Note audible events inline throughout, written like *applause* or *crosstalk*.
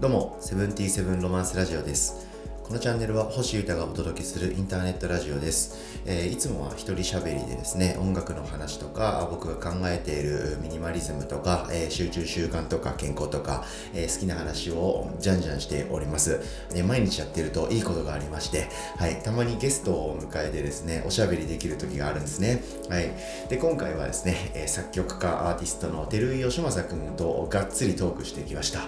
どうも、セブンティーセブンロマンスラジオです。このチャンネルは星歌がお届けするインターネットラジオです。えーいつもは一人喋りでですね、音楽の話とか、僕が考えているミニマリズムとか、えー集中習慣とか健康とか、えー好きな話をじゃんじゃんしております。ね、毎日やってるといいことがありまして、はい、たまにゲストを迎えてですね、おしゃべりできる時があるんですね。はい。で、今回はですね、え作曲家、アーティストの照井義正くんとがっつりトークしてきました。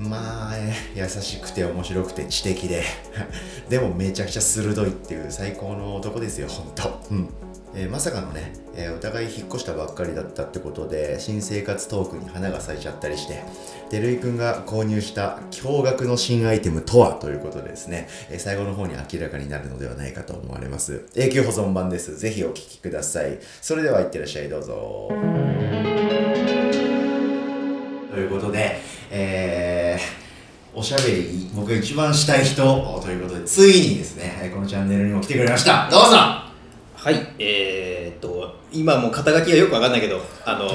まあ、えー優しくて面白くて知的で。*laughs* でもめちゃくちゃ鋭いっていう最高の男ですよ本当うん。えーまさかのね、えーお互い引っ越したばっかりだったってことで新生活トークに花が咲いちゃったりして。照井くんが購入した驚愕の新アイテムとはということでですね、えー最後の方に明らかになるのではないかと思われます。永久保存版です。ぜひお聞きください。それではいってらっしゃいどうぞ。ということで、えー、おしゃべり、僕が一番したい人ということで、ついにですね、えーこのチャンネルにも来てくれました。どうぞはい、えー、っと、今もう肩書きがよくわかんないけど、あの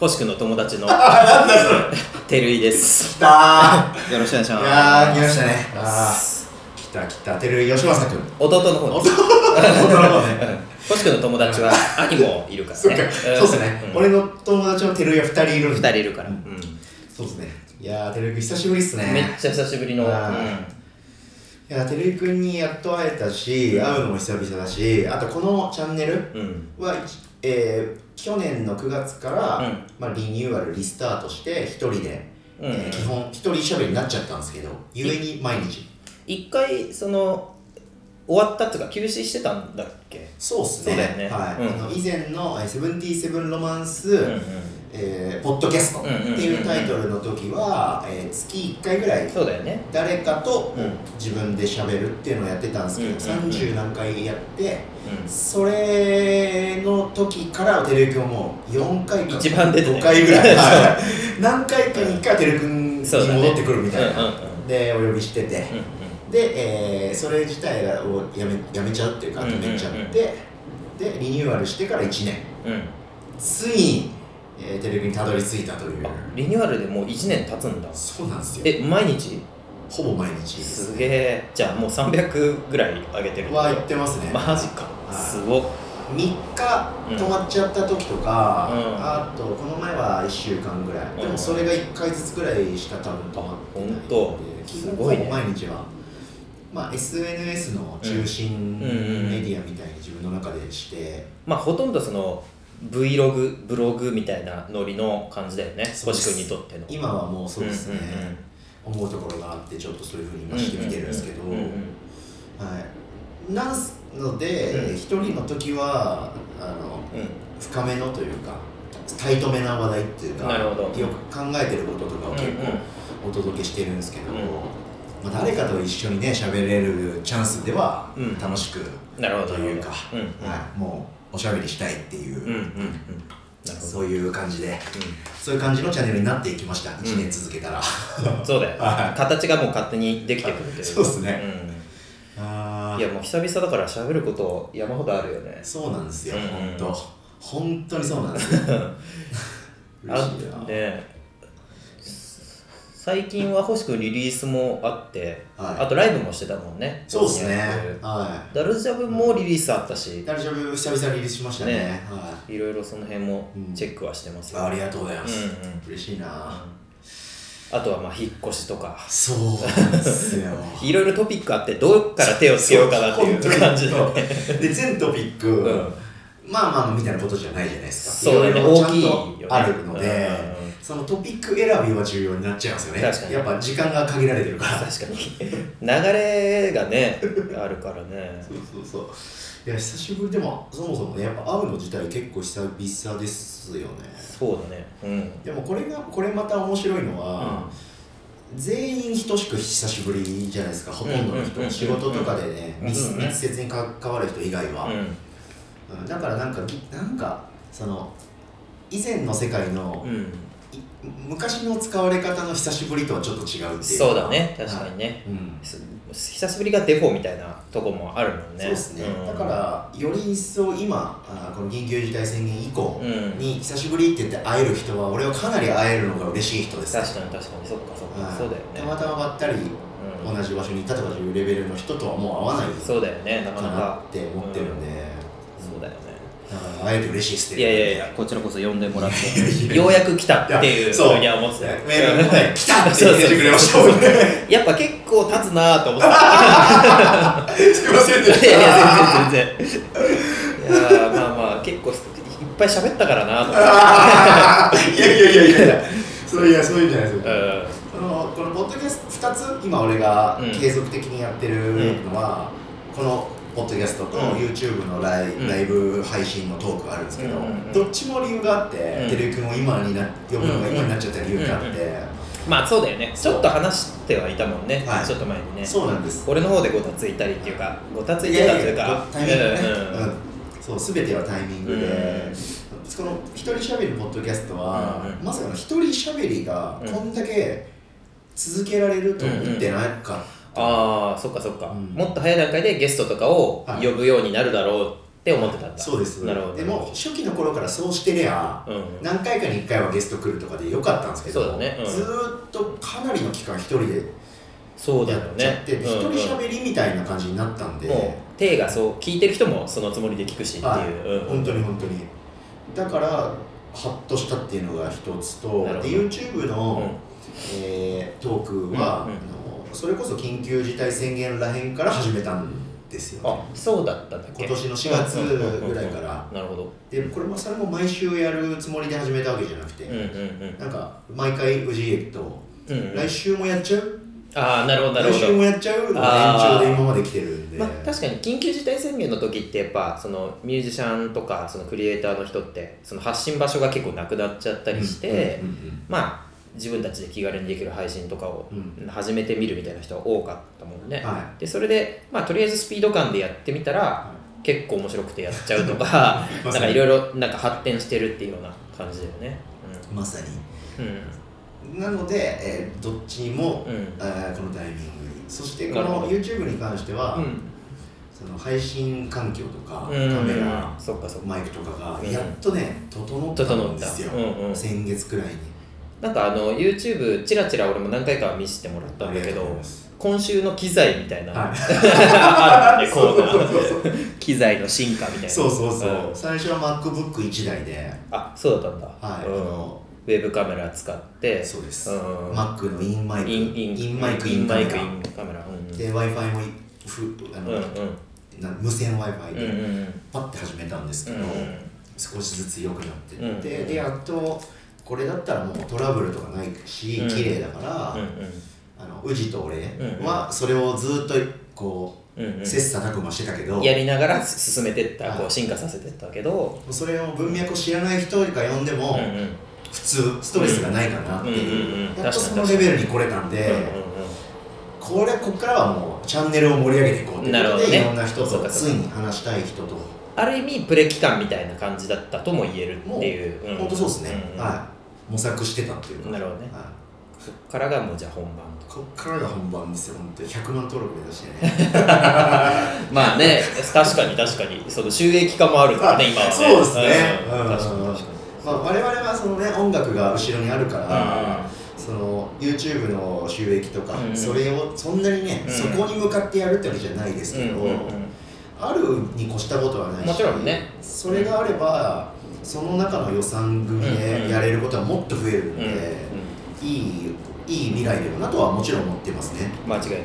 星くんの友達のあ、なんだそれ照井です。来たーよろしくお願いします。いやー、来ましたね。あー、来た来た。照井義正君。弟の方です。本当の方ね。*laughs* 星くんの友達は兄もいるからね。そうっすね。うん俺の友達の照井は二人いるん二で。人いるから。うんそうっすね。いやー、照井君久しぶりっすね。めっちゃ久しぶりの。うん。あいや、照井君にやっと会えたし、会うのも久々だし、あとこのチャンネル、うん。は、えー去年の9月から、うん。まあ、リニューアルリスタートして一人で、うん。えー基本一人喋りになっちゃったんですけどゆえに毎日。一回、その、終わったっていうか、休止してたんだっけ？そうっすね。はい。うん。あの以前の「えーセブンティーセブンロマンス」うんうん。えーポッドキャスト」っていうタイトルの時は、えー月1回ぐらいそうだよね。誰かとうん。自分で喋るっていうのをやってたんですけど、うんうんうん。30何回やってうそれの時から照井君はもう4回か一番出てたよ5回ぐらい。*laughs* はい。何回かに1回照井君に戻ってくるみたいな、でお呼びしてて、で、えーそれ自体をやめやめちゃうっていうか止めちゃって、でリニューアルしてから1年。ついに、えー、照井君にたどり着いたという。あリニューアルでもう1年経つんだ。そうなんですよ。え、毎日？ほぼ毎日です。すげえ。じゃあもう300ぐらい上げてるは行ってますね。マジか。はい。すごっ。3日止まっちゃった時とか、うん。あとこの前は1週間ぐらい、うん。でもそれが1回ずつぐらいしか多分止まってないほんと基本すごいね。ほぼ毎日は、まあ、SNS の中心うんうんうん。メディアみたいに自分の中でして、まあほとんどその Vlog ブログみたいなノリの感じだよね。星君にとっての。今はもうそうですね、うんうんうん。思うところがあってちょっとそういうふうに今してみてるんですけど、うんうんうんはい、なのでうん。一、人の時はあのうん。深めのというかタイトめな話題っていうかよく考えてることとかを結うんうん。構お届けしてるんですけど、うん。まあ、誰かと一緒にね喋れるチャンスではうん。楽しく、なるほどというか、うんうん。はい、もうおしゃべりしたいっていう、そう。いう感じでそういう感じのチャンネルになっていきました1年続けたら、うん。そうだよ。*laughs* はい。形がもう勝手にできてくるというか。そうっすね。うん。あー。いやもう久々だから喋ること山ほどあるよね。そうなんですよ、うんうん。本当。本当にそうなんですよ。*laughs* 嬉しいな。あね最近は星君リリースもあって、はい。あとライブもしてたもんね。そうですね。はダルジャブもリリースあったし。い大丈夫久々リリースしましたね。ねはい。ろいろその辺もうん。チェックはしてますよ、ありがとうございます、うんうん。嬉しいな、あとはまあ引っ越しとか。そうなんですよ。*laughs* いろいろトピックあってどっから手をつけようかなっていう感じで、で全トピック、うん。まあまあみたいなことじゃないじゃないですか。そうだね。いろいろちゃん大きいよとね。あるので、うんうんそのトピック選びは重要になっちゃいますよね。確かに。やっぱ時間が限られてるから。確かに。流れがねあるからね。そうそうそう。いや久しぶりでもそもそもねやっぱ会うの自体結構久々ですよね。そうだね。うん。でもこれがこれまた面白いのは、全員等しく久しぶりじゃないですかほとんどの人、うんうんうんうん仕事とかでね、密接に関わる人以外は、うん。うん。だからなんかぎなんかその以前の世界のうん。い昔の使われ方の久しぶりとはちょっと違うっていうそうだね。確かにね、うん。す久しぶりがデフォみたいなとこもあるもんね。そうですね、ん。だからより一層今あーこの緊急事態宣言以降うん。に久しぶりって言って会える人は俺はかなり会えるのが嬉しい人です、確かに確かに。そっかそっか、はい。そうだよね。たまたまばったりうん。同じ場所にいたとかいうレベルの人とはもう会わないそうだよね。なかなか。って思ってるんで、会えて嬉しいっすね。いやいやいやこちらこそ呼んでもらって。ようやく来たっていうそう。ふうには思ってた。よメールの答え来たってそうそう言ってくれましたもんね。やっぱ結構経つなと思ってた。*laughs* すいませんでした。いやいや全然全然。いやーまあまあ結構いっぱい喋ったからなと思って。あー。いやいやいやいや。いやそういやそういうんじゃないですよ、うん。このこのポッドキャスト2つ今俺がうん継続的にやってるのは、このポッドキャストとうん。YouTube のライ,、うん。ライブ配信のトークがあるんですけど、どっちも理由があって、うん。てるくんを今にな呼ぶのが今になっちゃった理由があって、まあそうだよね。ちそうょっと話してはいたもんね、はい。ちょっと前にね。そうなんです。俺の方でごたついたりっていうかごたついてたっていうか。タイミングね、うんうんそう全てはタイミングで、うん。この一人喋りポッドキャストは、うんうん。まさかの一人喋りがこんだけ続けられると思ってなかった、ああそっかそっか、うん。もっと早い段階でゲストとかをはい。呼ぶようになるだろうって思ってたんだ、そうですなるほど。でも初期の頃からそうしてりゃうん何回かに1回はゲスト来るとかでよかったんですけどそうだね。うん。ずーっとかなりの期間一人でそうだよやっちゃっねて、一うんうん。人喋りみたいな感じになったんで、もう手がそう聞いてる人もそのつもりで聞くしっていう、はい。うん本当に本当に。だからハッとしたっていうのが一つとで YouTube の、えートークは、うんうんそれこそ緊急事態宣言らへんから始めたんですよ、ね、あそうだったんだっけ。今年の4月ぐらいから。なるほど。でこれもそれも毎週やるつもりで始めたわけじゃなくて、うんうんうん。なんか毎回氏家と、うんうん。来週もやっちゃう？ああなるほどなるほど。来週もやっちゃう？延長で今まで来てるんで、まあ、確かに緊急事態宣言の時ってやっぱそのミュージシャンとかそのクリエイターの人ってその発信場所が結構なくなっちゃったりして、うんうんうん。まあ自分たちで気軽にできる配信とかをうん。始めてみるみたいな人が多かったもんね、はでそれで、まあ、とりあえずスピード感でやってみたらは結構面白くてやっちゃうとか *laughs* まなんかいろいろなんか発展してるっていうような感じだよね。いまさに。うん。なので、えーどっちも、うん。うんあーこのタイミングに。そしてこの YouTube に関しては、うん。その配信環境とか、うん。カメラそっかそっか。マイクとかがうん。やっとね整った整ったんですよ、うんうん。先月くらいになんかあの YouTube ちらちら俺も何回かは見せてもらったんだけど今週の機材みたいな、はい。あるコー機材の進化みたいな。そうそうそう、ん。最初は MacBook1 台で。あそうだったんだ、はい。うん。あのウェブカメラ使って。そうです、うん。Mac のインマイク。インインインマイクインマイクイインカメラ。うん。で Wi-Fi もふあの、うんうん。な無線 Wi-Fi うんうん。でパッて始めたんですけど、うん少しずつ良くなってって、うん。でやっとこれだったらもうトラブルとかないし、うん。綺麗だから、うんあの宇治と俺うんはそれをずっとこう、うんうん。切磋琢磨してたけどやりながら進めてったはい。こう進化させてったけどそれを文脈を知らない人が読んでも、うんうん。普通ストレスがないかなっていう、うんうんうん。やっとそのレベルに来れたんで、これこっからはもうチャンネルを盛り上げていこうということで、ね。いろんな人とついに話したい人と。ある意味プレ期間みたいな感じだったとも言えるっていう、ん。本当そうですね、んん。はい模索してたっていうか。なるほどね。はい。そっからがもうじゃあ本番こっからが本番ですよ、本当に。100万登録目指してね。*laughs* まあね確かに確かに。その収益化もあるからね今はね。そうですね。うん。うん。確かに確かまあ、我々はそのね、音楽が後ろにあるから、にその YouTube の収益とか、うんそれをそんなにね、うん。そこに向かってやるってわけじゃないですけど、あるに越したことはないし、もちろんね。それがあれば、その中の予算組でやれることはもっと増えるんで、いいいい未来だよなとはもちろん思ってますね。間違いない。間違いない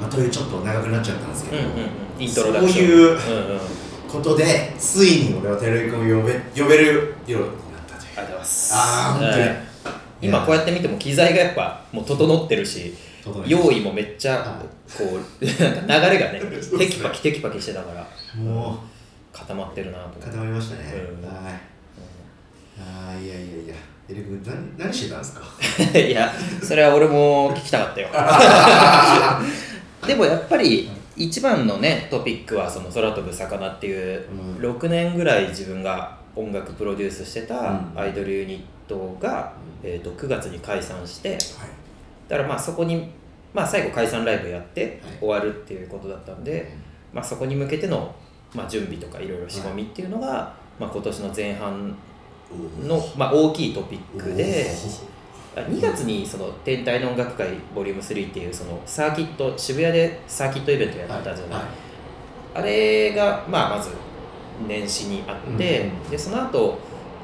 まあ、というちょっと長くなっちゃったんですけど、うんうんうん。イントロダクション。そういうことで、ついに俺はテレビ君を呼べ呼べるようになったという。ありがとうございます。あー本当に。うん今こうやって見ても機材がやっぱもう整ってるし用意もめっちゃはこうなんか流れがね *laughs* テキパキテキパキしてたから。たも固まってるなと。う思って固まりましたね。うん。はい。ああいやいやいや、テレビ君何何してたんですか？*laughs* いやそれは俺も聞きたかったよ。*laughs* でもやっぱり一番のねトピックはその空飛ぶ魚っていううん。6年ぐらい自分が音楽プロデュースしてたうん。アイドルユニットが、えー、と9月に解散してはい。だからまあそこに、まあ、最後解散ライブやってはい。終わるっていうことだったんで、まあ、そこに向けての、まあ、準備とかいろいろ仕込みっていうのが、まあ、今年の前半の、まあ、大きいトピックであ2月にその天体の音楽会ボリューム3っていうそのサーキット渋谷でサーキットイベントやったじゃない、はい。あれが、まあ、まず年始にあって、うんでその後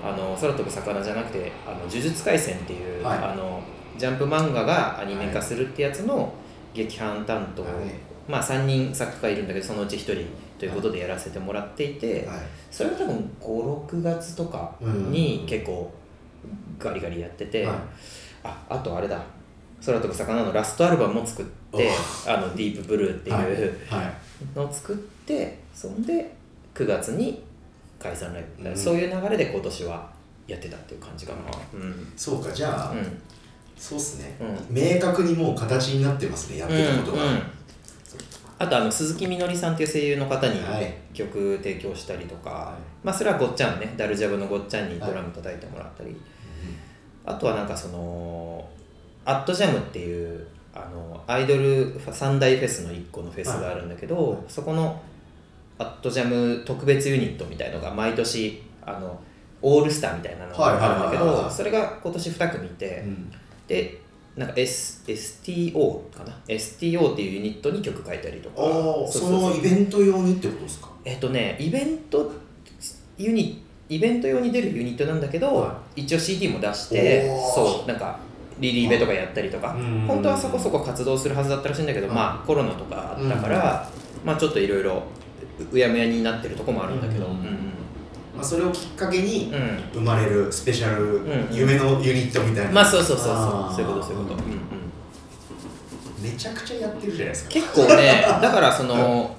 あの空飛ぶ魚じゃなくて「あの呪術廻戦」っていう、はい。あのジャンプ漫画がアニメ化するってやつの劇版担当、はい。まあ、3人作家いるんだけどそのうち1人ということでやらせてもらっていて、はい。それが多分56月とかに結構ガリガリやってて、はい。ああとあれだ。空飛ぶ魚のラストアルバムも作ってあのディープブルーっていう、のを作ってそんで9月に解散ライブ、うんそういう流れで今年はやってたっていう感じかな。うん。そうかじゃあ、うん。そうっすね、う明確にもう形になってますねやってたことが、あとあの鈴木みのりさんっていう声優の方にはい。曲提供したりとか、はい。まあそれはごっちゃんね。ダルジャブのごっちゃんにドラム叩いてもらったり、あとはなんかそのアットジャムっていうあのアイドル三大フェスの1個のフェスがあるんだけど、はい。そこのアットジャム特別ユニットみたいのが毎年あのオールスターみたいなのがあるんだけはいはいはいはいどそれが今年2組いて、うん。でなんか、S、STO かな？STO っていうユニットに曲書いたりとか。そのイベント用にってことですか？えっとねイベントユニイベント用に出るユニットなんだけど、は一応 CD も出してそうなんかリリーベとかやったりとか。うん。本当はそこそこ活動するはずだったらしいんだけど、まあコロナとかあったから、まあちょっといろいろうやむやになってるとこもあるんだけど、うんまあ、それをきっかけにうん。生まれるスペシャルうん。夢のユニットみたいな、まあそうそうそうそう。そういうことそういうこと、うんうん、めちゃくちゃやってるじゃないですか。結構ね *laughs* だからその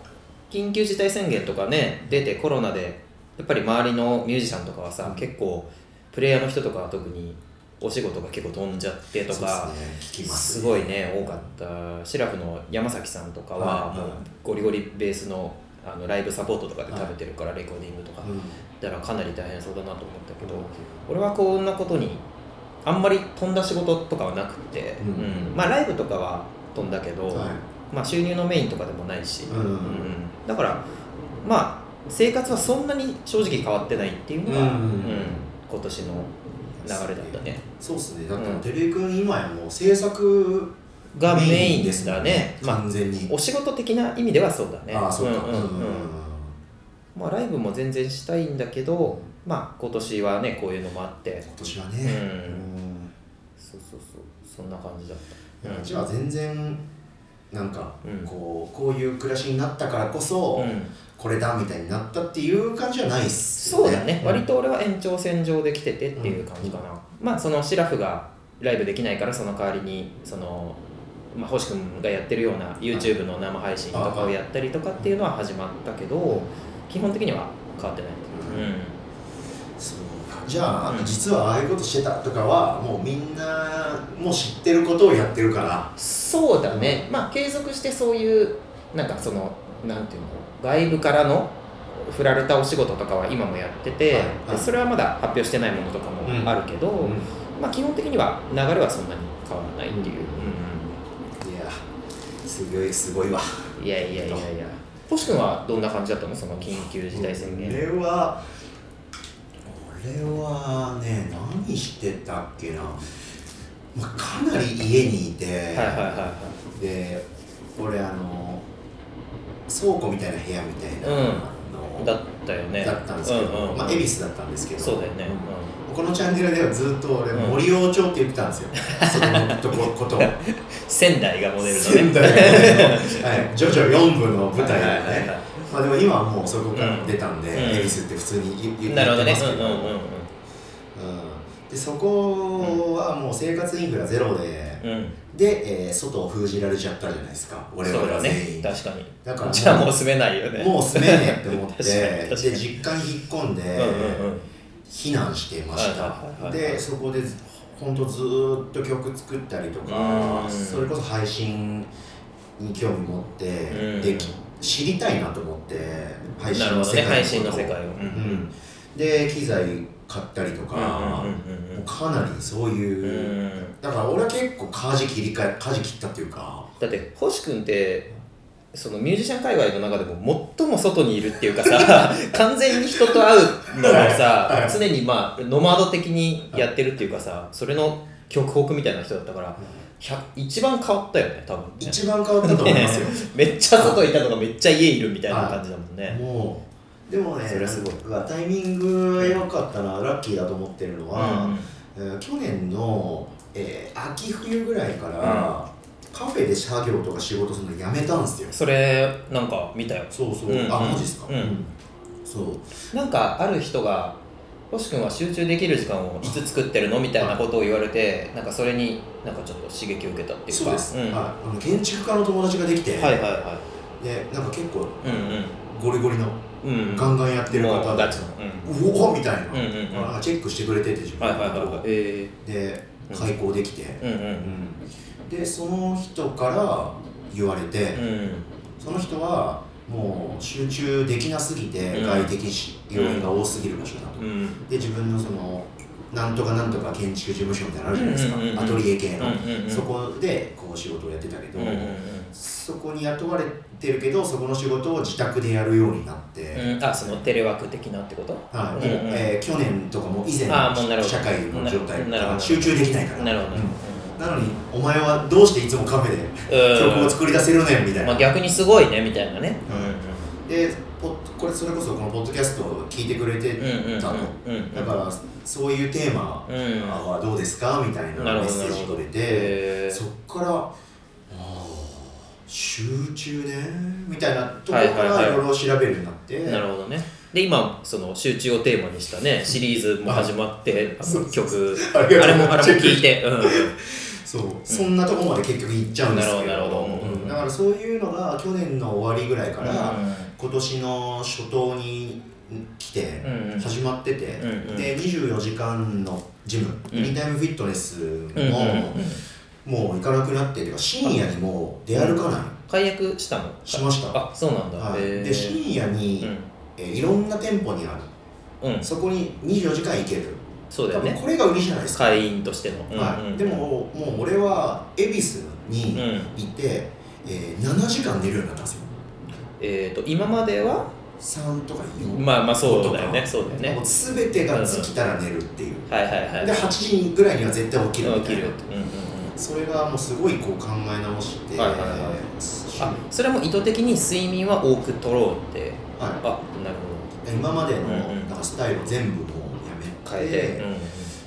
緊急事態宣言とかね出てコロナでやっぱり周りのミュージシャンとかはさ、うん。結構プレイヤーの人とかは特にお仕事が結構飛んじゃってとかすねすすごいね多かった。シラフの山崎さんとかははいもうゴリゴリベースのあのライブサポートとかで食べてるからレコーディングとかうんだからかなり大変そうだなと思ったけど俺はこんなことにあんまり飛んだ仕事とかはなくて、うん。うんまあライブとかは飛んだけど、はい。まあ、収入のメインとかでもないし、うん。だからまあ生活はそんなに正直変わってないっていうのが、うん。うん今年の流れだったね。そうですね。だってうんテレ君今やもう制作がメインですだね。まあ完全に、お仕事的な意味ではそうだね。ああそうか。んうんうんまあ、ライブも全然したいんだけど、まあ、今年はねこういうのもあって。今年はね、うん。うん。そうそうそう。そんな感じだった、うん、じゃあ全然なんかうん。こうこういう暮らしになったからこそ、うん。これだみたいになったっていう感じはないっすよそうだね、割と俺は延長線上で来ててっていう感じかな、まあそのシラフがライブできないからその代わりにその、まあ、星君がやってるような YouTube の生配信とかをやったりとかっていうのは始まったけど基本的には変わってない、そうか。じゃあ、うん実はああいうことしてたとかはもうみんなもう知ってることをやってるから。そうだね、まあ継続してそういうなんかそのなんていうの外部からの振られたお仕事とかは今もやってて、はいはい。でそれはまだ発表してないものとかもあるけど、まあ基本的には流れはそんなに変わらないっていう、いやすごいすごいわ。うんいやいやいやいや星君はどんな感じだったの？その緊急事態宣言。俺は俺はね何してたっけな、まあ、かなり家にいて、はいはいはいはで俺あの倉庫みたいな部屋みたいなうん。だったよね。だったんですけど、うんうんまあ、恵比寿だったんですけど。そうだよね、このチャンネルではずっと俺、うん。森王町って言ってたんですよ。*laughs* そのとここと。仙台がモデルのね。仙台の、*laughs* はい、ジョジョ4部の舞台でね、はいはいはいはい。まあでも今はもうそこから出たんで、うん。恵比寿って普通に言言ってなるほどね。ますけど、うんうんうん。うん。でそこはもう生活インフラゼロで、で、えー外を封じられちゃったじゃないですか。俺らは全員、ね。確かに。だからじゃあもう住めないよね。もう住めねえって思って。*laughs* で実家に引っ込んで、うんうんうん避難してました、でそこでほんとずーっと曲作ったりとかうん。それこそ配信に興味持って、うん。でき知りたいなと思って配信の世界ねを、うん。で機材買ったりとか、かなりそういう、うん。だから俺は結構舵切り替え舵切ったっていうか。だって星君ってそのミュージシャン界隈の中でも最も外にいるっていうかさ *laughs* 完全に人と会うのもさ、はい。はい常にまあノマド的にやってるっていうかさそれの極北みたいな人だったから、100一番変わったよね多分ね。一番変わったと思いますよ。*laughs* めっちゃ外いたのがめっちゃ家いるみたいな感じだもんね、*laughs* もう。でもねそれはすごい。タイミングが良かったなラッキーだと思ってるのは、えー去年の、えー秋冬ぐらいから、カフェで作業とか仕事するのやめたんですよ。それなんか見たよ。そうそう、うん。あマジっすか、うん。そう。なんかある人が星君は集中できる時間をいつ作ってるのみたいなことを言われてなんかそれになんかちょっと刺激を受けたっていうか。そうです、ん。はい、あの建築家の友達ができて、はいはいはでなんか結構いうん。ゴリゴリのうんうん。ガンガンやってる方でもうガチの。うん。うおみたいな、うんうんうん。なんかチェックしてくれてて自分はいはいはいはい。えで開講できて、えうん。うんでその人から言われて、うん。その人はもう集中できなすぎてうん。外的要因が多すぎる場所だと、うん。で自分のそのなんとかなんとか建築事務所みたいなのあるじゃないですか、うんうんうんうん。アトリエ系の、うんうんうんそこでこう仕事をやってたけど、うんうんそこに雇われてるけどそこの仕事を自宅でやるようになって、うん。うんあそのテレワーク的なってこと？はい。うんうんえー去年とかも以前の社会の状態なるほど。集中できないから。なるほど。うんなのにお前はどうしていつもカフェでうん。曲を作り出せるねんみたいな、まあ逆にすごいねみたいなね。でポッこれそれこそこのポッドキャストを聞いてくれてうんうんうんたの、うんうん。だからそういうテーマうん。はどうですか？みたいなメッセージくれて。そっからあー集中ねみたいなところからいろいろ調べるようになって、なるほどね。で今その集中をテーマにしたねシリーズも始まって曲。あれもあれも聞いて。うんそう、そんなとこまで結局行っちゃうんですけど。だからそういうのが去年の終わりぐらいから、うん。今年の初頭に来て始まってて、で24時間のジム、うん。エニタイムフィットネスも、うん。もう行かなくなっててか深夜にもう出歩かない、解約したの？しました。あそうなんだ。はい、で深夜に、えーいろんな店舗にある。そこに24時間行ける。多そうだよね。分これが売りじゃないですか、会員としての。うんはい。うんでももう俺は恵比寿うにん。いて、えー7時間寝るようになったんですよ。えっと今までは？3とか4まあまあそうだよね。そうだよね。もう全てが尽きたら寝るっていう、はいはいはい。で8時ぐらいには絶対起きるみたいな。起きるうんうんうん。それがもうすごいこう考え直して、はいはいはい。しあそれも意図的に睡眠は多く取ろうって。はい。あなる今までのうんうん。なんかスタイルを全部変えて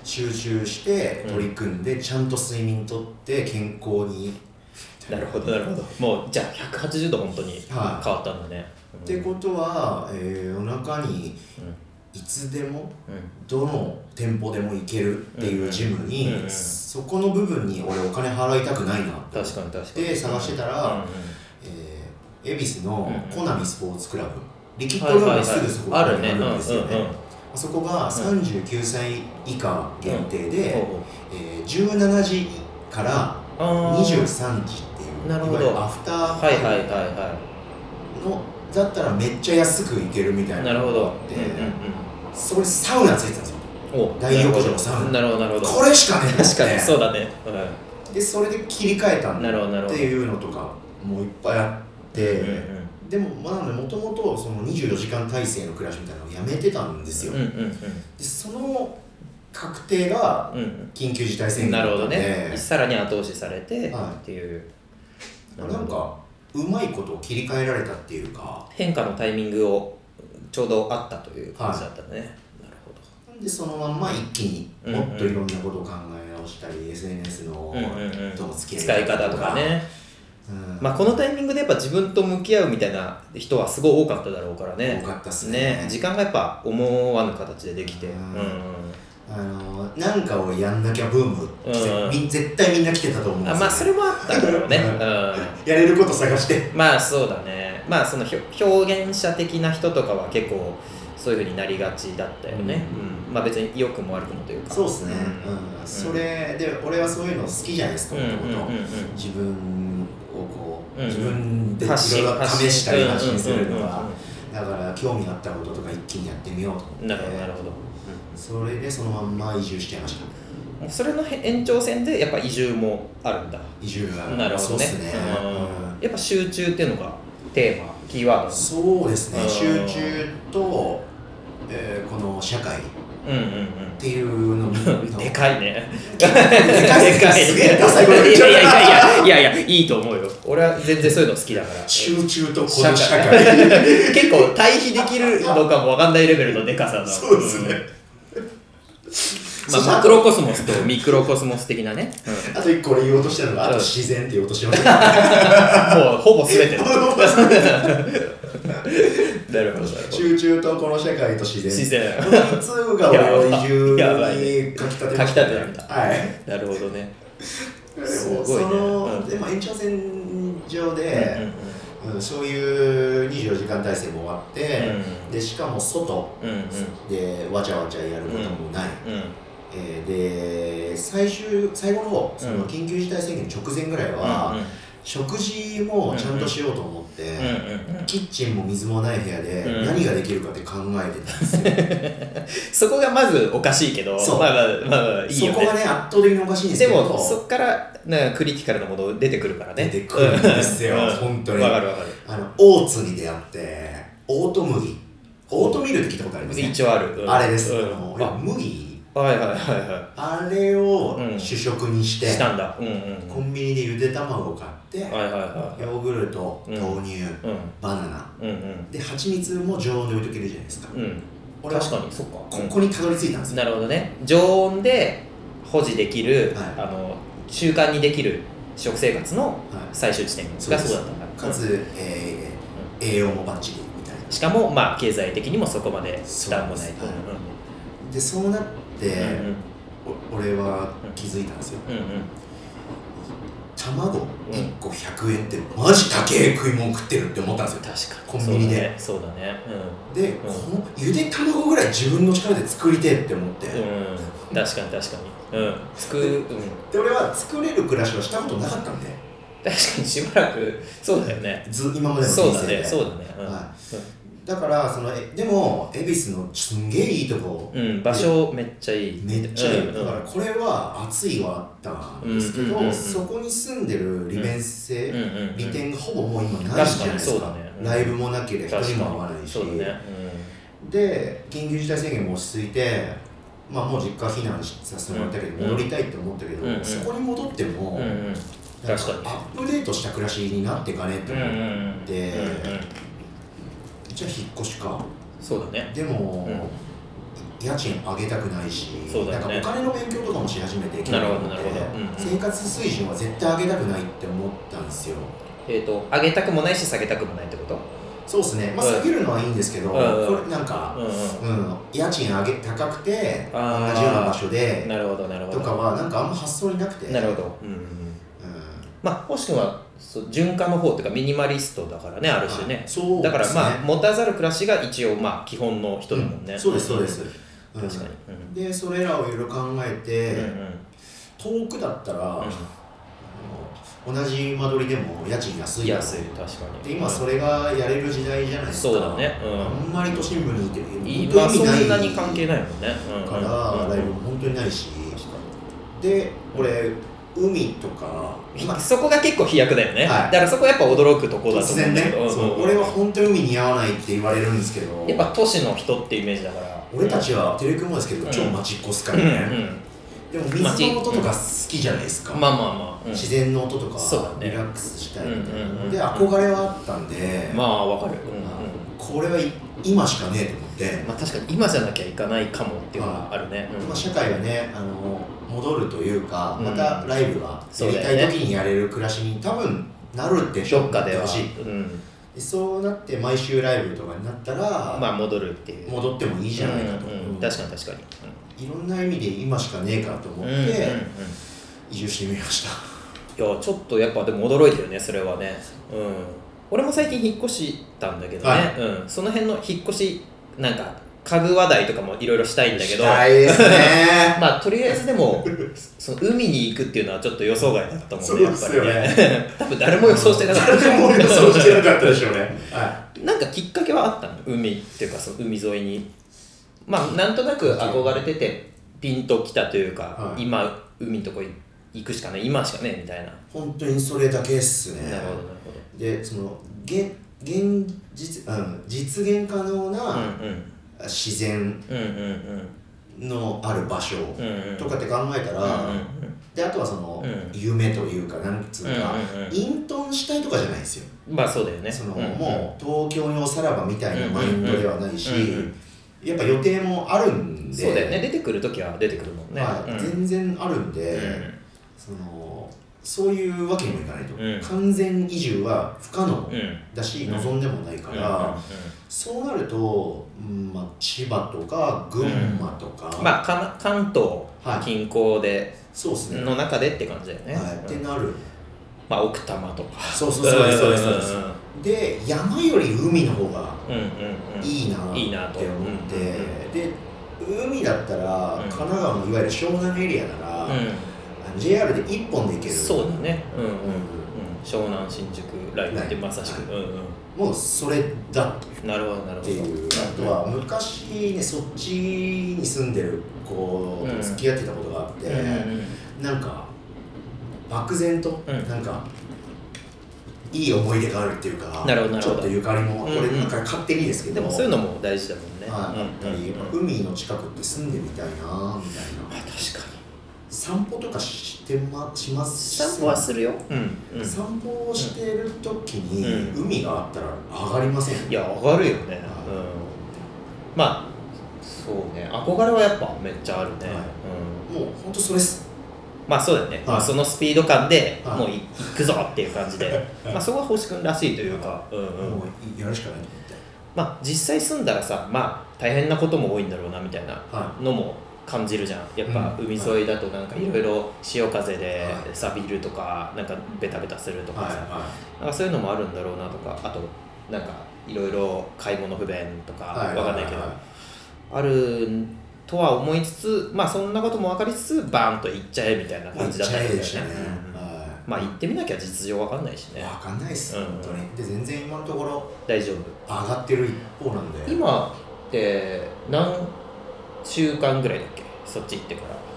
集中して取り組んで、ちゃんと睡眠とって健康に、なるほどなるほど。もうじゃあ180度本当に変はい。わったんだね。ってことは、えー夜中にうん。いつでもうん。どの店舗でも行けるっていうジムに、そこの部分に俺お金払いたくないなって。確かに確かに。で探してたらえー恵比寿のうんコナミスポーツクラブ。リキッドルームすぐそこにあるんですよねあそこが39歳以下限定で、えー17時からあー。23時っていうなるほど。アフターはいはいはいはのだったらめっちゃ安く行けるみたいいなるほど。なのがあって、そこにサウナついてたんですよ。大浴場のサウナ。なるほどなるほど。これしかねえ確かにそうだね。でそれで切り替えたんなるほどなるほどっていうのとかもういっぱいあって、うんうんでもまあもともとその24時間体制の暮らしみたいなのをやめてたんですよ、うんうんでその確定がうんうん。緊急事態宣うんなるほ言だったんで、どね。さらに後押しされてはい。っていう。なんかうまいことを切り替えられたっていうか。変化のタイミングをちょうどあったという感じだったね。なるほど。でそのまんま一気にうんうんもっといろんなことを考え直したり、SNS のうんうんうん。との付き使い合い方方とかね。うんまあこのタイミングでやっぱ自分と向き合うみたいな人はすごい多かっただろうからね。多かったっすね。ね。時間がやっぱ思わぬ形でできて。ううん。んあのなんかをやんなきゃブーム来て、絶対みんな来てたと思うんですよあまあそれもあっただろうね。うん。うん。やれること探して。まあそうだね。まあそのひょ表現者的な人とかは結構そういうふうになりがちだったよね、うん。まあ別に良くも悪くもというか。そうですね、うん。うん。それで俺はそういうの好きじゃないですかうんもともと自分自分でいろいろ試したり発信するのはうんうんうんうんだだから興味あったこととか一気にやってみようと思って。なるほどそれでそのまんま移住しちゃいました。うん、それの延長線でやっぱ移住もあるんだ。移住がなるほどね。やっぱ集中っていうのがテーマキーワード。そうですね。うん集中と、えーこの社会っうんうん。ていうのうんでかいね。でかいでかいすげえダサいこと言っいちゃうやいやいやいやいやいいと思うよ俺は全然そういうの好きだから集中とこの社社会会結構対比できるのかもわかんないレベルのでかさのそうですねまあ、マクロコスモスとミクロコスモス的なね、あと一個俺言おうとしたのがあとうん自然って言おうとしてましたもうほぼ全てなるほど集中とこの社会と自然。自然。2つが俺を移住に書き立てました、書き立てたんだはい。なるほどね。すごいね。その、うん。でも延長線上で、うんうんうん。そういう24時間体制も終わって、でしかも外うんうん。でわちゃわちゃやることもない、うん。うんえーで最終最後の方そうん。の緊急事態宣言直前ぐらいは、食事もちゃんとしようと思って、キッチンも水もない部屋でうん。何ができるかって考えてたんですよ、*laughs* そこがまずおかしいけどそう。まあまあまあまあいいよね。そこがね圧倒的におかしいんですけど。でもそっからなクリティカルなもの出てくるからね。出てくるんですようん。本当に。わかるわかる。あのオーツに出会ってオート麦。オートミールって聞いたことありますね。一応ある、うん。あれです、うん。あのあ。麦はいはいはいはあれをうん主食にしいて、したんだ。うんうんコンビニでゆで卵を買って、はいはいはい。ヨーグルトうん豆乳、うん。バナナ。うんうん。で蜂蜜も常温で置いとけるじゃないですか、うん。俺は確かに。そっか。ここにたどり着いたんですよ、なるほどね。常温で保持できる、はい。あの習慣にできる食生活のはい。最終地点そうです。がそうだったんだ。かつ、えー栄養もバッチリみたいな。しかもまあ経済的にもそこまで負担もないと。そうですでそうなっ俺は気づいたんですよ。うんうん。卵1個100円ってマジ高え食い物食ってるって思ったんですよ。確かに。コンビニで。そうだね。そうだね。で、ん。このゆで卵ぐらい自分の力で作りてえって思って、うん、うん、確かに確かに。うん。作るうん。で俺は作れる暮らしはしたことなかったんで。確かにしばらくそうだよね。ず今までのそうだ人生でねそうだね。はだからそのえでも恵比寿のすんげえいいとこ。うん、うん、場所めっちゃいい。めっちゃいい、うんだからこれは暑いはあったんですけど、うんうんうん。うんそこに住んでる利便性、うんうんうん。利点がほぼもう今ないじゃないですか。確かにそうだね。うん。ライブもなければ人も会わないし。にそうだね。で緊急事態宣言も落ち着いてまあもう実家避難させてもらったけど、うん。戻りたいって思ったけど、うんうん。そこに戻っても、うんうん。うんなん確かに。アップデートした暮らしになっていかねえって。うんうん思って、うん。でうんうんじゃあ引っ越しか。そうだね。でも、うん。家賃上げたくないし、そうだよね。なんかお金の勉強とかもし始めてなるほどなるほど。うんうん。生活水準は絶対上げたくないって思ったんですよ。えっ、と上げたくもないし下げたくもないってこと？そうですね。まあうん。下げるのはいいんですけど、うんこれなんか、うんうん。うん、家賃上げ高くて同じような場所でなるほどなるほど。とかはなんかあんま発想になくて。なるほど。うんうん。うん。うんまあ星君はそう循環の方っていうかミニマリストだからねある種ね。そうだからまあ持たざる暮らしが一応まあ基本の人だもんね、うん。そうですそうです、うん。確かに。うん。でそれらをいろいろ考えて、うん遠くだったら、同じ間取りでも家賃安い安い確かに。で今それがやれる時代じゃないですか。そうだね。うん。あんまり都心部にいていいまあそ本当に意味んなに関係ないもんね、うん。から、うん。ライブも本当にないし。で俺海とか、まあにそこが結構飛躍だよね、はい。だからそこやっぱ驚くとこだと思うんだけど、そう俺は本当に海似合わないって言われるんですけど。やっぱ都市の人ってイメージだから。俺たちはテレクモですけど、うん。超街っ子っすかうんらね、でも水の音とか好きじゃないですか、うんまあまあまあ、うん。自然の音とかリラックスしたいみたいなうんうんうんので憧れはあったんで、まあわかる、うんうんこれはい今しかねえと思って、まあ確かに今じゃなきゃいかないかもっていうのはあるね、うん。まあ、社会がねあの戻るというかうん。またライブがやりたい時にやれる暮らしに多分なるってどっかでは。ほしい。そうなって毎週ライブとかになったら、まあ戻るっていう。戻ってもいいじゃないかと、確かに確かに、いろんな意味で今しかねえかと思って移住してみました、いやちょっとやっぱでも驚いてるねそれはね。うん。俺も最近引っ越したんだけどね、はい。うん、その辺の引っ越しなんか家具話題とかもいろいろしたいんだけど。*laughs* まあとりあえずでもその海に行くっていうのはちょっと予想外だったもんねやっぱりね。ね。*laughs* 多分誰も予想してなかった。誰も予想してなかったでしょうね。はなんかきっかけはあったの？海っていうかその海沿いに。まあなんとなく憧れててピンときたというか、はい。今海のとこ行くしかね今しかねみたいな、本当にそれだけっすね。なるほどなるほでその現現実うん実現可能どうんなうん自然のある場所とかって考えたら、うんであとはその、うん夢というかなんつうか、隠遁したいとかじゃないですよ。うんまあそうだよね。その、もう東京におさらばみたいなマインドではないし、やっぱ予定もあるんで。そうだよね。出てくる時は出てくるもんね、はい。うん。全然あるんで、うん。そのそういうわけにもいかないと、うん。完全移住は不可能うん。だし、うん。望んでもないから、そうなると、うんまあ、千葉とか群馬とか、まあか関東はい。近郊で、そうですね、の中でって感じだよね、はい、うん。ってなる。まあ奥多摩とか。そうそうそうそうそうですん。で山より海の方がいいなって思って、で海だったら、うん。神奈川のいわゆる湘南エリアなら、うん JR で1本で行ける。そうだね。うんうんうん。湘南新宿ラインってまさしく、はうんうん。もうそれだなるほどなるほど。っていう。あとは昔ねそっちに住んでる子と付き合ってたことがあって、うんうんなんか漠然と、うん。なんかいい思い出があるっていうかなるほどちょっとゆかりも、うんこれなんか勝手にですけどでもそういうのも大事だもんね、はい、うんうん海の近くって住んでみたいなみたいな。あ確かに散歩とかしてまします散歩はするよ。うんうん。散歩をしてる時に、う海があったら上がりません？いや上がるよね、うん、まあそうね。憧れはやっぱめっちゃあるね、はい。うん。もう本当それっす。まあそうだよね、まあ、そのスピード感ではい。もうい行くぞっていう感じで、*laughs* まあそこは星君らしいというか、うんうん。もうやるしかないと思って。まあ実際住んだらさまあ大変なことも多いんだろうなみたいなはのも感じるじゃん。やっぱうん。海沿いだとなんかいろいろ潮風ではい。錆びるとかなんかベタベタするとかさ、なんかそういうのもあるんだろうなとか。あとなんかいろいろ買い物不便とかわかんないけど、はあるとは思いつつまあそんなことも分かりつつバーンと行っちゃえみたいな感じだったんだよね。まあ行ってみなきゃ実情分かんないしね。わかんないっす、うん本当に。で全然今のところ大丈夫。上がってる一方なんで。今って何週間ぐらいだっけ？そっち行ってから。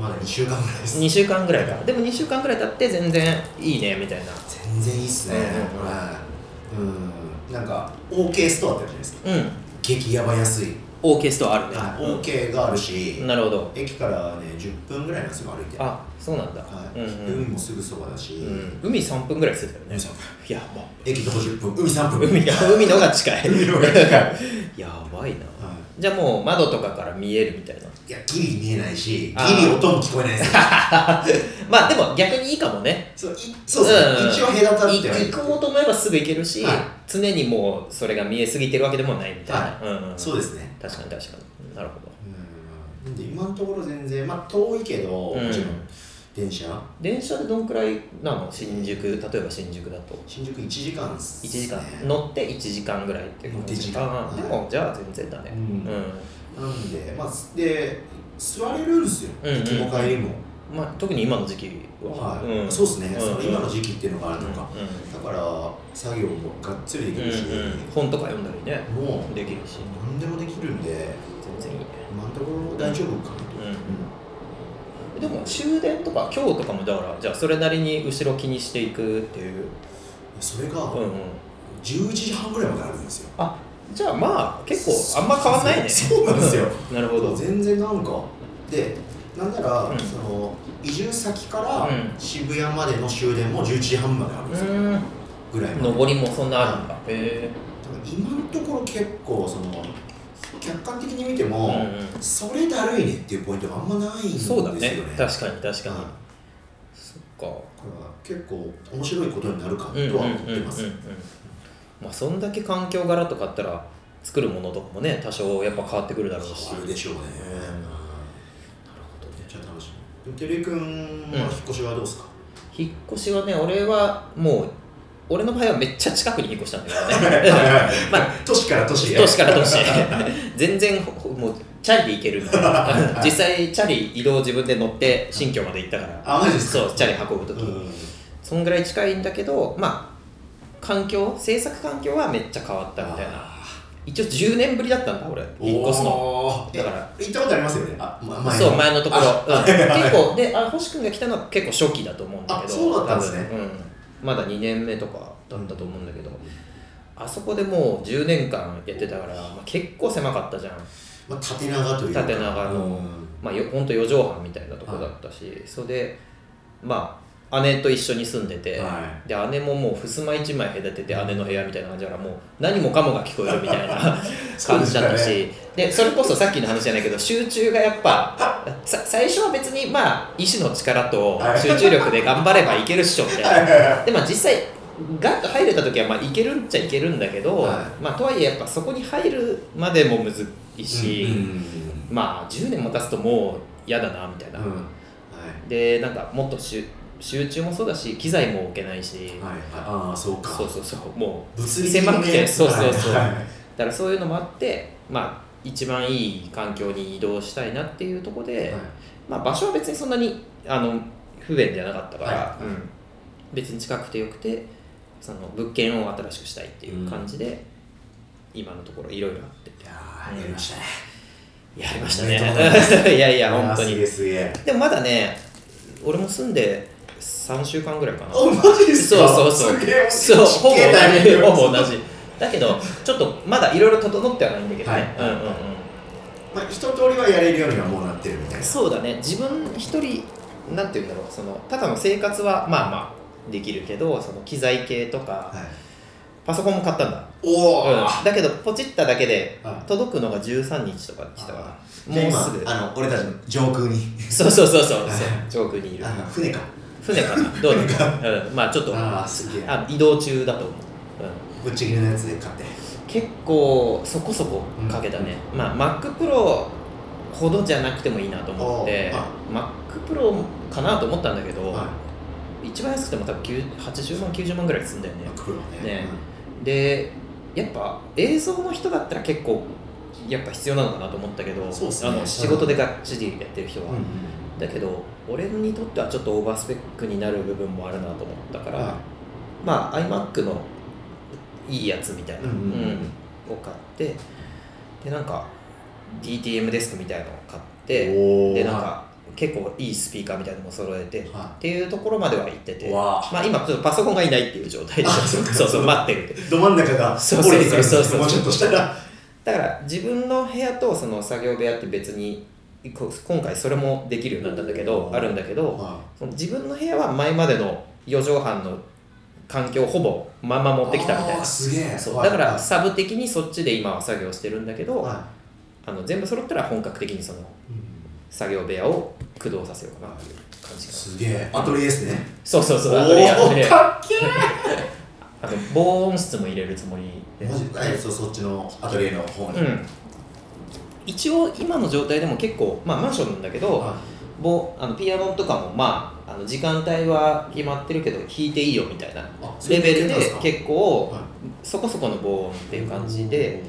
まだ2週間ぐらいです。2週間ぐらいか。でも2週間ぐらい経って全然いいねみたいな。全然いいっすね、うんうんなんか OK ストアってあるじゃないですか。うん。激ヤバ安い、OK ストアあるね、はい。うん OK があるし、なるほど。駅からね10分ぐらいなんですよ歩いて。あそうなんだ、はい。うんでうん。海もすぐそばだし、うん、海3分ぐらいしてたよね。海3分。やば。駅徒歩10分。海3分。海が海のが近い。海のが近い。*laughs* やばいな。はじゃあもう窓とかから見えるみたいないいやギリ見えないしギリ音も聞こえないです *laughs* まあでも逆にいいかもね。そういそうですね、うん。一応隔たっていはいる。行こうと思えばすぐ行けるし、はい。常にもうそれが見えすぎてるわけでもないみたいな、うんうん、そうですね。確かに確かに。なるほど。うん。で今のところ全然まあ遠いけど、うん。もちろん電車。電車でどんくらいなの？新宿例えば新宿だと。新宿1時間っす1時間、ね乗って1時間ぐらいって感乗って1時間。あはいーでもじゃあ全然だね。うん。うなんでまあで座れるんですよ、うんうも帰りも、んまあ特に今の時期は、はい。ん。そうですね、んその今の時期っていうのがあるのか、うんだから作業もがっつりできるし、うんうん本とか読んだりね。もうできるし。何でもできるんで全然いいね。今のところ大丈夫かなと、うんでも終電とか今日とかもだからじゃあそれなりに後ろ気にしていくっていう、それがうんうん、11時半ぐらいまであるんですよ。あじゃあまあ結構あんま変わんないね。そうなんですよ。なるほど。全然なんかでなんなら、うん。その移住先からうん。渋谷までの終電も11時半まであるんですよ、うん。ぐらいまで。上りもそんなあるんだ。へ今のところ結構その客観的に見てえも、うんうんそれだるいねっていうポイントがあんまないんですよね。そうだね。確かに確かに、はい。そっか。だから結構面白いことになるかとうんうんうんうんは思ってます、うんまあそんだけ環境柄とかあったら作るものとかもね多少やっぱ変わってくるだろうし。変わるでしょうね、うん。うんめっちゃ楽し。み照井君は引っ越しはどうですか、引っ越しはね俺はもう俺の場合はめっちゃ近くに引っ越したんだよね。*laughs* まあ都市から都市へ。都市から都市 *laughs* 全然ほもうチャリで行けるみたいな。実際チャリ移動自分で乗って新居まで行ったから。あマジですか？そうチャリ運ぶ時、うん。そんぐらい近いんだけどまあ環境制作環境はめっちゃ変わったみたいな。一応10年ぶりだったんだ俺。引っ越すの。だから。え行ったことありますよね。あ、ま、前そう前のところ、うん、あ結構であ星君が来たのは結構初期だと思うんだけど。あそうだったんですね。うん、まだ2年目とかだったと思うんだけど、あそこでもう10年間やってたから、まあ、結構狭かったじゃん。まあ、縦長というか。縦長の。うん。まあよほんと4畳半みたいなとこだったし、それでまあ姉と一緒に住んでて、はで姉ももう襖一枚隔てて姉の部屋みたいな感じだからもう何もかもが聞こえるみたいな *laughs* 感じだったしでそれこそさっきの話じゃないけど集中がやっぱさ最初は別にまあ意志の力とはい。集中力で頑張ればいけるっしょみたいな。はい。でまあ実際ガッと入れた時はまあいけるっちゃいけるんだけど、はい。まあとはいえやっぱそこに入るまでもむずいし、うんまあ10年も経つともう嫌だなみたいな、うん。はい。でなんかもっと集集中もそうだし機材も置けないし、はいはい。ああそうか。そうそうそう。もう物理狭くて。そうそうそう、はいはい。だからそういうのもあってまあ一番いい環境に移動したいなっていうところで、はい。まあ、場所は別にそんなにあの不便じゃなかったから、はいうん。別に近くてよくてその物件を新しくしたいっていう感じで、今のところいろいろあって。いやーやりましたね。やりましたね。いやいや本当に。でもまだね俺も住んで3週間ぐらいかな。あマジですか？そうそうそう。すげえそうほぼ同じ。グほぼ同じ。だけどちょっとまだいろいろ整ってはないんだけどね、はいうんうんうん。まあ一通りはやれるようにはもうなってるみたいな。そうだね。自分一人なんて言うんだろう。そのただの生活はまあまあできるけどその機材系とかはい。パソコンも買ったんだ、おお、うん、だけどポチっただけではい。届くのが13日とか来たからもうすぐ。今あの俺たちの上空に。そうそうそうそう。上空にいる。船か船かな？どうだか、うん、まあちょっと。ああすげえ。あ移動中だと思う、うん、ぶっちぎりのやつで買って。結構そこそこかけたね、まあ MacPro ほどじゃなくてもいいなと思って。MacPro かなと思ったんだけど、は一番安くても多分9 80万90万ぐらいするんだよね。い黒ね。ね。でやっぱ映像の人だったら結構やっぱ必要なのかなと思ったけどね。あの仕事でがっちりやってる人は、うんうんだけど俺にとってはちょっとオーバースペックになる部分もあるなと思ったから、はまあ iMac のいいやつみたいな、うんを買ってでなんか DTM デスクみたいなのを買ってでなんか結構いいスピーカーみたいなのも揃えて、はっていうところまでは行っててまあ今ちょっとパソコンがいないっていう状態であそうか。そう待ってるってど真ん中がそうそうそう。降りてくるもうちょっとしたら。だから自分の部屋とその作業部屋って別にこ今回それもできるようになったんだけどあるんだけどはその自分の部屋は前までの4畳半の環境をほぼまんま持ってきたみたいな。すげえ。そう。はいだからサブ的にそっちで今は作業してるんだけど、はあの全部揃ったら本格的にその作業部屋を駆動させようかなっていう感じかな。すげえ。アトリエですね。そうそうそうおアトリエアトリエおかっけ *laughs* あと防音室も入れるつもりで。えマジでそっちのアトリエの方に。うん一応今の状態でも結構まあマンションなんだけど、はボあのピアノとかもまああの時間帯は決まってるけど弾いていいよみたいなレベルで結構はい。そこそこの防音っていう感じで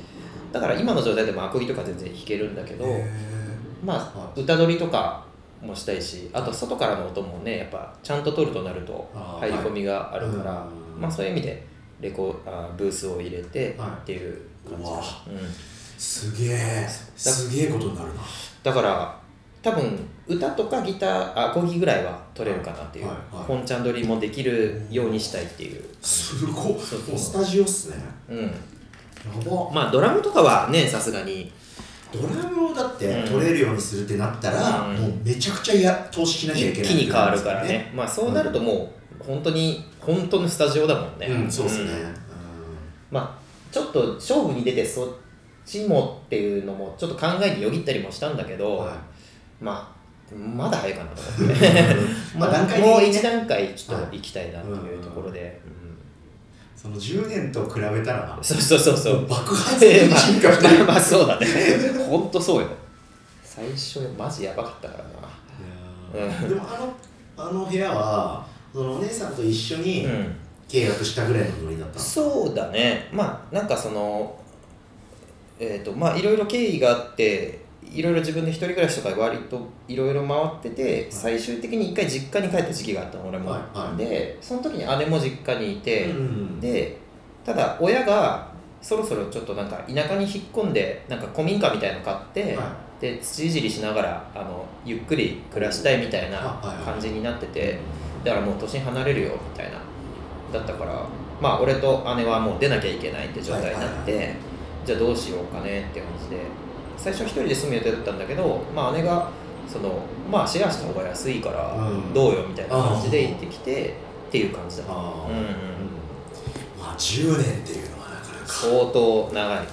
だから今の状態でもアコギとか全然弾けるんだけどへまはあ歌取りとかもしたいしあと外からの音もねやっぱちゃんと取るとなると入り込みがあるからうん。まあそういう意味でレコあブースを入れてはい。っていう感じうわ。うんすげえすげえことになるな。だから多分歌とかギターあアコギぐらいは取れるかなっていう、はいはい。本ちゃん取りもできるようにしたいっていう、すごい。スタジオっすね。うん、まあドラムとかはねさすがに。ドラムをだってうん。取れるようにするってなったら、うん。もうめちゃくちゃや投資しなきゃい一けない気に変わるからね。まあそうなるともう本当に本当のスタジオだもんね、うんそうですね、ん。まあちょっと勝負に出てそっちもっていうのもちょっと考えによぎったりもしたんだけど、はい。まあまだ早いかなと思って。*laughs* まあ段階的にね。もう一段階ちょっと行きたいなっていうところで、その10年と比べたらうんそうそうそうそう。爆発的に進化してる、*laughs* まあ、まあそうだね。*laughs* 本当そうよ。最初マジやばかったからな。いやー。でもあのあの部屋はそのお姉さんと一緒にうん。契約したぐらいのノリだったんですかそうだね。まあなんかそのえっ、とまあいろいろ経緯があっていろいろ自分で一人暮らしとか割といろいろ回ってて、最終的に一回実家に帰った時期があったの俺も、はい。はい。でその時に姉も実家にいて、うんでただ親がそろそろちょっとなんか田舎に引っ込んでなんか古民家みたいの買って、はで土いじりしながらあのゆっくり暮らしたいみたいなはい。はい。はい。感じになっててだからもう都心離れるよみたいな。だったからまあ俺と姉はもう出なきゃいけないって状態になって、はいじゃあどうしようかねって感じで。最初は一人で住む予定だったんだけど、まあ、姉がそのまあシェアした方が安いからうん。どうよみたいな感じで行ってきてっていう感じだった、うんうん、まあ10年っていうのはなかなか。相当長い。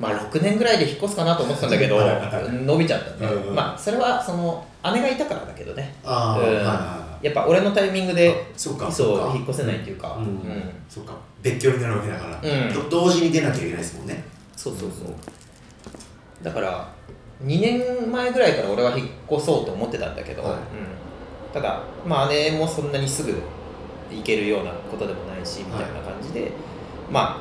まあ6年ぐらいで引っ越すかなと思ってたんだけど伸びちゃったんうんまあそれはその姉がいたからだけどね。ああ、うん。はいはいはいやっぱ俺のタイミングであそっか。そう引っ越せないっていうか、うん。うん。そっか。別居になるわけだから、うん。ど同時に出なきゃいけないですもんね。そうそうそう。だから2年前ぐらいから俺は引っ越そうと思ってたんだけど、はい。うん、ただまあ姉もそんなにすぐ行けるようなことでもないしみたいな感じで、ま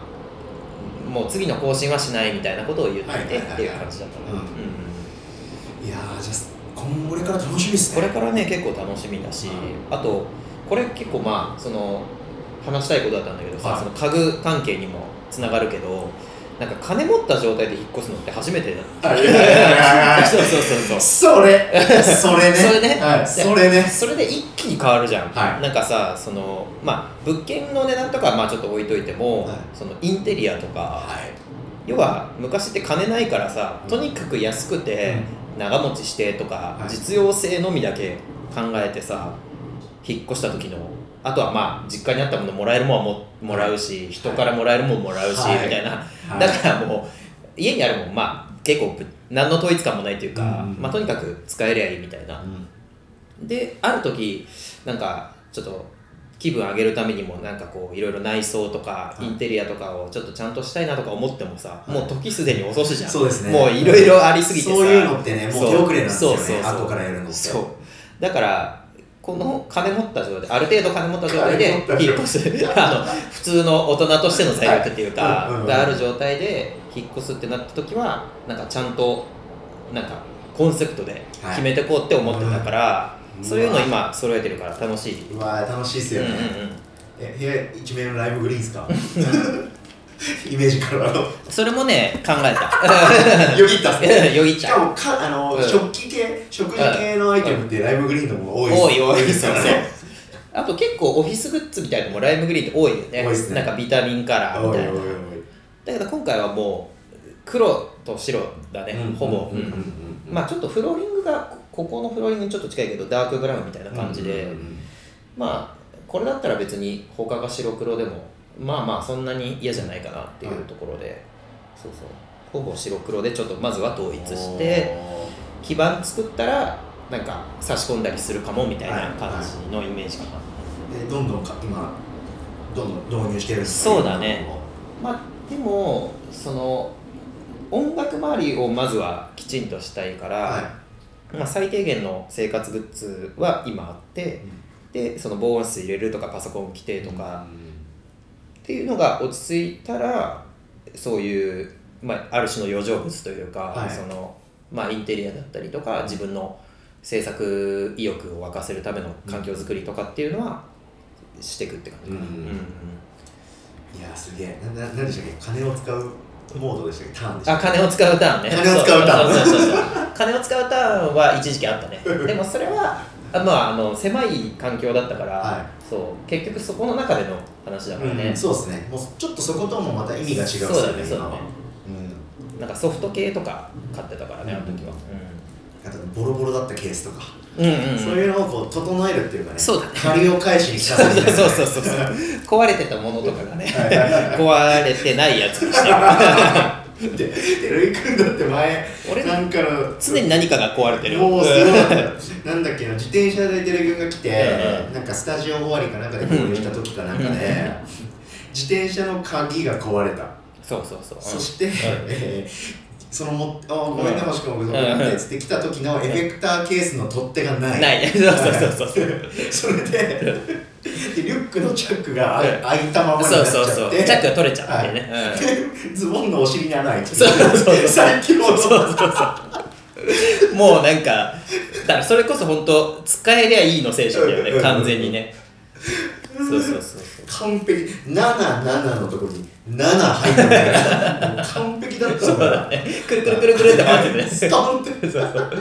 あもう次の更新はしないみたいなことを言ってはいはいはいはい。てっていう感じだったねうんうん。うん。いやーじゃあこれから楽しみですね。これからね結構楽しみだし、あとこれ結構まあその話したいことだったんだけどさ、はい。その家具関係にもつながるけどなんか金持った状態で引っ越すのって初めてだそうそうそうそう。それ。*laughs* それね。それね。はい、それね。それで一気に変わるじゃん、はい。なんかさそのまあ物件の値段とかはまあちょっと置いといても、はい。そのインテリアとか、はい。要は昔って金ないからさとにかく安くて長持ちしてとか、はい。実用性のみだけ考えてさ引っ越した時のあとはまあ実家にあったものもらえるもんはももらうし人からもらえるもんもらうし、はい。みたいな、はい。だからもう家にあるもんまあ結構ぶ何の統一感もないというか、うん。まあ、とにかく使えりゃいいみたいな。うん。である時なんかちょっと気分上げるためにもなんかこういろいろ内装とかい。インテリアとかをちょっとちゃんとしたいなとか思ってもさ、い。もう時すでに遅しじゃん。そうですね。もういろいろありすぎてさ。そういうのってねもう手遅れなんですよね。そうそうそう。後からやるのって。そう。だからこの金持った状態ある程度金持った状態で引っ越す。*laughs* あの普通の大人としての財力っていうか、がある状態で引っ越すってなった時はなんかちゃんとなんかコンセプトで決めてこうって思ってたから、はいそういうの今揃えてるから楽しい、うわー楽しいっすうんうんよね、え部屋一面のライブグリーンっすか？*laughs* イメージからの。うん、それもね考えた。*laughs* よぎったっすね。*laughs* よぎっしたかたもかあの、うん。食器系食事系のアイテムってライブグリーンのもの多い多い多いですからね。あと結構オフィスグッズみたいなのもライムグリーンって多いよね。多いっすね。なんかビタミンカラーみたいな。だけど今回はもう黒と白だね、おいほぼ、うんうん。うんうん。まあちょっとフローリングがここのフローリングにちょっと近いけどダークブラウンみたいな感じで、まあこれだったら別に他が白黒でもまあまあそんなに嫌じゃないかなっていうところで、そうそう。ほぼ白黒でちょっとまずは統一して基盤作ったらなんか差し込んだりするかもみたいな感じのイメージかな、でどんどんか今どんどん導入してるそうだね。まあでもその音楽周りをまずはきちんとしたいから、はまあ、最低限の生活グッズは今あって、でその防音室入れるとかパソコン規定とかっていうのが落ち着いたらそういう、まあ、ある種の余剰物というか、はい。そのまあ、インテリアだったりとか自分の制作意欲を沸かせるための環境づくりとかっていうのはしていくって感じかな。うん。うんうんいやすげえ。なな何でしたっけ？金を使うモードでしたっけ？ターンでしたあっけ？金を使うターンね。金を使うターン。そうそうそうそう。金を使うターンは一時期あったね。でもそれはあまああの狭い環境だったから、はい。そう結局そこの中での話だからね、うんそうですね。もうちょっとそこともまた意味が違うっすよそうだねそうだね。今は。なんかソフト系とか買ってたからねあの時はあとボロボロだったケースとか、うん、うんうん。うんそういうのをこう整えるっていうかねそうだね。借りを返しに来たそうみたいな。*laughs* そうそうそうそう。壊れてたものとかがね壊れてないやつにしてる *laughs* で照井君だって前俺なんかの常に何かが壊れてる。もうすごいなんだっけな自転車で照井君が来て、うんなんかスタジオ終わりかなんかで合流した時かなんかで、自転車の鍵が壊れた、そうそうそう。そして、ん。え *laughs* ーそのもあごめんねうん星君ごめんねっつって来た時のエフェクターケースの取っ手がない。ない。*laughs* そうそうそうそうそれででリュックのチャックがうん。開いたままになそうっちゃって。そうそうチャックが取れちゃってね、でズボンのお尻に穴開いて。そうそうそう最強そう。そうそうもうなんかだからそれこそ本当使えりゃいいの精神だよね。うんうんうん完全にね。そうそうそうそう完璧。77のところに7入ったみたいなもう完璧だったそうんだだね。くるくるくるくるって回ってて。ねストンって。そうそう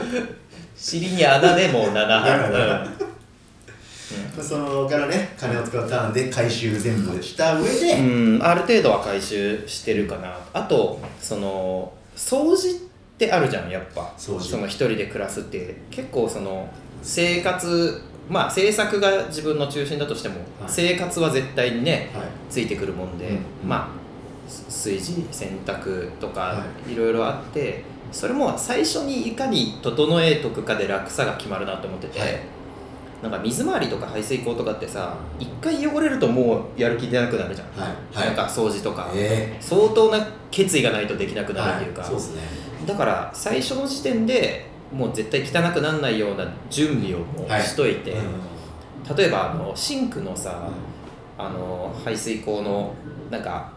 尻に穴でもう7入そのからね金を使うターンで回収全部した上で、うん、うん、ある程度は回収してるかな。あとその掃除ってあるじゃんやっぱ。掃除。その一人で暮らすって。結構その生活まあ制作が自分の中心だとしても、はい。生活は絶対にねはい。ついてくるもんで、まあ炊事洗濯とかはい。ろいろあってそれも最初にいかに整えとくかで楽さが決まるなと思ってて、はい。なんか水回りとか排水口とかってさ一回汚れるともうやる気出なくなるじゃん、はい。はい。なんか掃除とか、え相当な決意がないとできなくえなるっていうか、はい、そうですね。だから最初の時点でもう絶対汚くならないような準備をしといて、うん例えばあのシンクのさ、あの排水口のなんか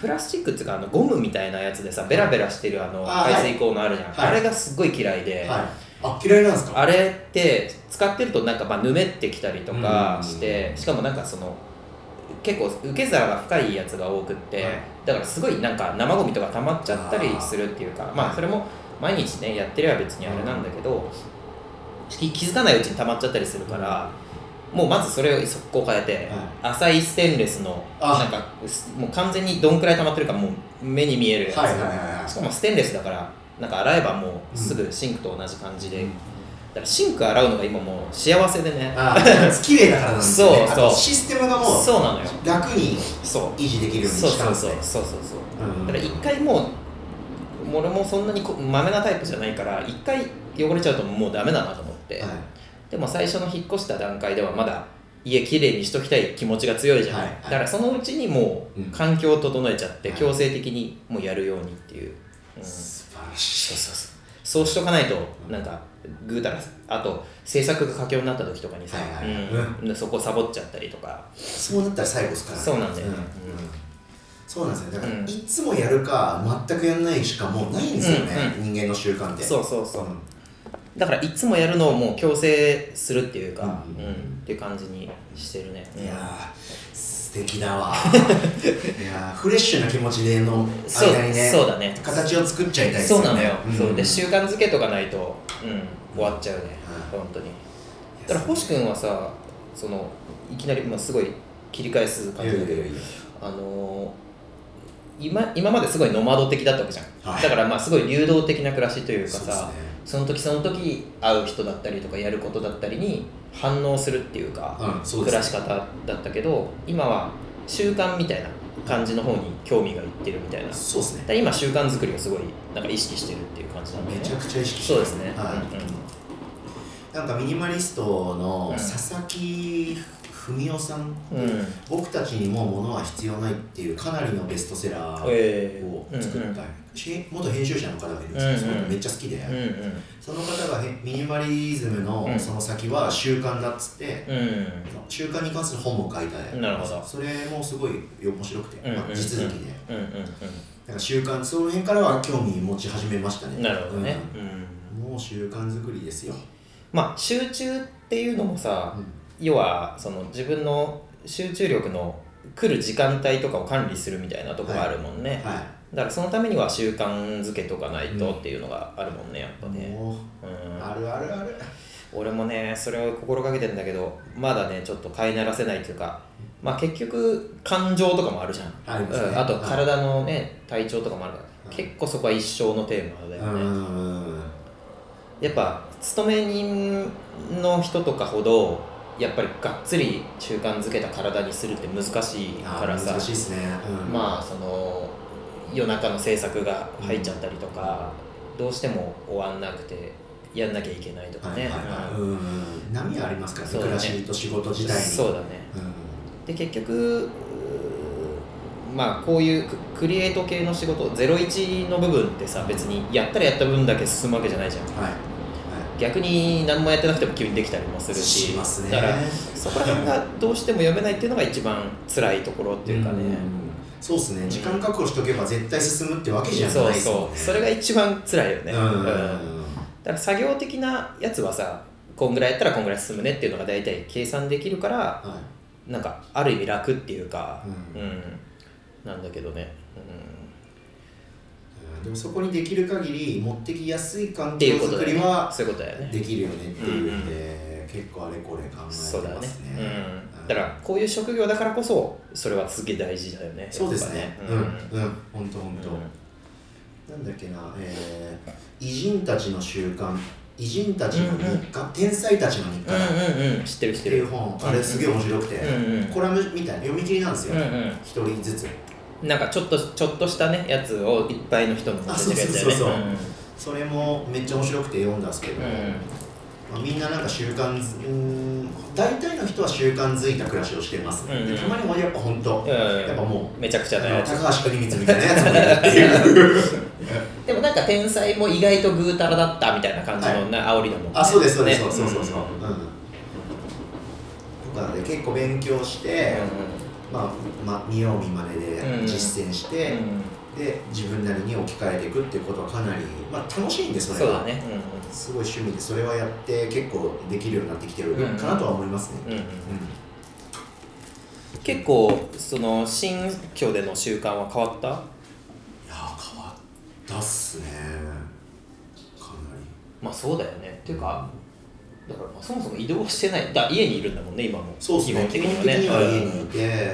プラスチックっていうかあのゴムみたいなやつでさベラベラしてるあのあ排水口のあるじゃん、はい。あれがすっごい嫌いで、はい。あ嫌いなんですか？あれって使ってるとなんかまあぬめってきたりとかして、うん。しかもなんかその結構受け皿が深いやつが多くって、はい。だからすごいなんか生ゴミとか溜まっちゃったりするっていうかまあそれも毎日ねやってれば別にあれなんだけど、気気づかないうちに溜まっちゃったりするから、もうまずそれを速攻変えて、浅いステンレスのあ。なんかすもう完全にどんくらい溜まってるかもう目に見えるやつ、はいはいしかもステンレスだからなんか洗えばもうすぐシンクと同じ感じで、だからシンク洗うのが今もう幸せでね。あ綺麗だからなんですね。そうそう。システムがもうそうなのよ。楽にそう。維持できるようにそうしたんそうですねそうそうそうそう。うん。だから一回もう俺もそんなにこまめなタイプじゃないから一回汚れちゃうともうダメだなと思って、はい。でも最初の引っ越した段階ではまだ家きれいにしときたい気持ちが強いじゃん、はいはい。だからそのうちにもうん。う環境を整えちゃってはい。強制的にもうやるようにっていう、うん、そう素晴らしい。そうそうそう。しとかないとなんかぐうたらあと制作が佳境になった時とかにさ、そこサボっちゃったりとか。そうなったら最後ですからね。そうなんだよね、そうなんですよ。だから、うんいつもやるか全くやんないしかもうないんですよね、う人間の習慣ってそうそうそう、ん。だからいつもやるのをもう強制するっていうか、ううんんっていう感じにしてるね、いやー素敵だわ。*laughs* いやーフレッシュな気持ちでのそう間にねそうだね。形を作っちゃいたいですよね。そうなのよ、ん。そう。で習慣づけとかないと、うん、終わっちゃうね、うん。本当に。だから星君はさそのいきなり、まあ、すごい切り返す感じだけどあのー今今まですごいノマド的だったわけじゃん、はい。だからまあすごい流動的な暮らしというかさそね。その時その時会う人だったりとかやることだったりに反応するっていうか、うんそう暮ですらし方だったけど今は習慣みたいな感じの方に興味がいってるみたいな。そうですね。ら今習慣作りをすごいなんか意識してるっていう感じなんだよねめちゃくちゃ意識してそうですね、はい。うんうん。なんかミニマリストのうん。佐々木文夫さん、うん。僕たちにもう物は必要ないっていうかなりのベストセラーえをー作った、し元編集者の方がいるんですけど、うんうん。めっちゃ好きで、うんうんその方がへミニマリズムのうん。その先は習慣だっつって、うん。習慣に関する本も書いた。なるほど。それもすごい面白くて、うんまあ、地続きで、うんうんなんか習慣その辺からは興味持ち始めましたね。うんなるほどね、うん。うん。もう習慣作りですよ、まあ集中っていうのもさ、うん要はその自分の集中力の来る時間帯とかを管理するみたいなところがあるもんね、はだからそのためには習慣づけとかないとっていうのがあるもんねやっぱい、ね、もううん、あるあるある。俺もねそれを心がけてんだけどまだねちょっと飼いならせないっていうかまあ結局感情とかもあるじゃん。あね。うん、あとはい。体のね体調とかもあるから、はい結構そこは一生のテーマだようね、ん。やっぱ勤め人の人とかほどやっぱりがっつり習慣づけた体にするって難しいあからさ。難しいですね、うん。まあその夜中の制作が入っちゃったりとか、どうしても終わんなくてやんなきゃいけないとかね、波ありますからね暮らしと仕事自体に。そうだね。うん。で結局まあこういうククリエイト系の仕事01の部分ってさ別にやったらやった分だけ進むわけじゃないじゃん。はいはい逆に何もやってなくても急にできたりもするし。しますね。だからそこら辺がどうしても読めないっていうのが一番辛いところっていうかね、そうですね。時間確保しとけば絶対進むってわけじゃないそうですもんね。そうそれが一番辛いよね、うん。うん。だから作業的なやつはさこんぐらいやったらこんぐらい進むねっていうのが大体計算できるからはなんかある意味楽っていうか、ううん。なんだけどね、いうんでもそこにできる限り持ってきやすい環境うことだよね。作りはそういうことだよね。できるよねっていうんで、結構あれこれ考えてますそうだね。ねうん、だからこういう職業だからこそそれはすげえ大事だよね。そうですね。うん。ぱうん。本当本当。なんだっけな、えー、偉人たちの習慣。偉人たちの日課、天才たちの日課うんうんうん。知ってる知っててるいう本、あれすげえ面白くて、うんうんコラムみたい。な読み切りなんですよ。うんうん。一、人ずつなんかちょっとちょっとしたねやつをいっぱいの人のあ載せてるやつだよねそうそうそうそれもめっちゃ面白くて読んだんですけど、うん。うんまあ、みんななんか習慣づうーん大体の人は習慣づいた暮らしをしてます、うんうん。でたまに俺やっぱ本当、うんやっぱもうめちゃくちゃなやつ高橋邦光みたいなやつもいるっていうでもなんか天才も意外とぐうたらだったみたいな感じのな、煽りだもんね。あそうですそうです、ねそうそうそうそう、うんとかで結構勉強して、まあ、まあ、見よう見まねでうん。実践しうんて、うん。で自分なりに置き換えていくっていうことはかなり、まあ、楽しいんですそれは。そうだね。すごい趣味でそれはやって結構できるようになってきてるかなとは思いますね、うんうん。うんうん。結構その新居での習慣は変わった？いやー変わったっすね。かなり。まあそうだよね。っていうかだからまあそもそも移動してない。だ家にいるんだもんね今も。そうですね。基本的には家にいて、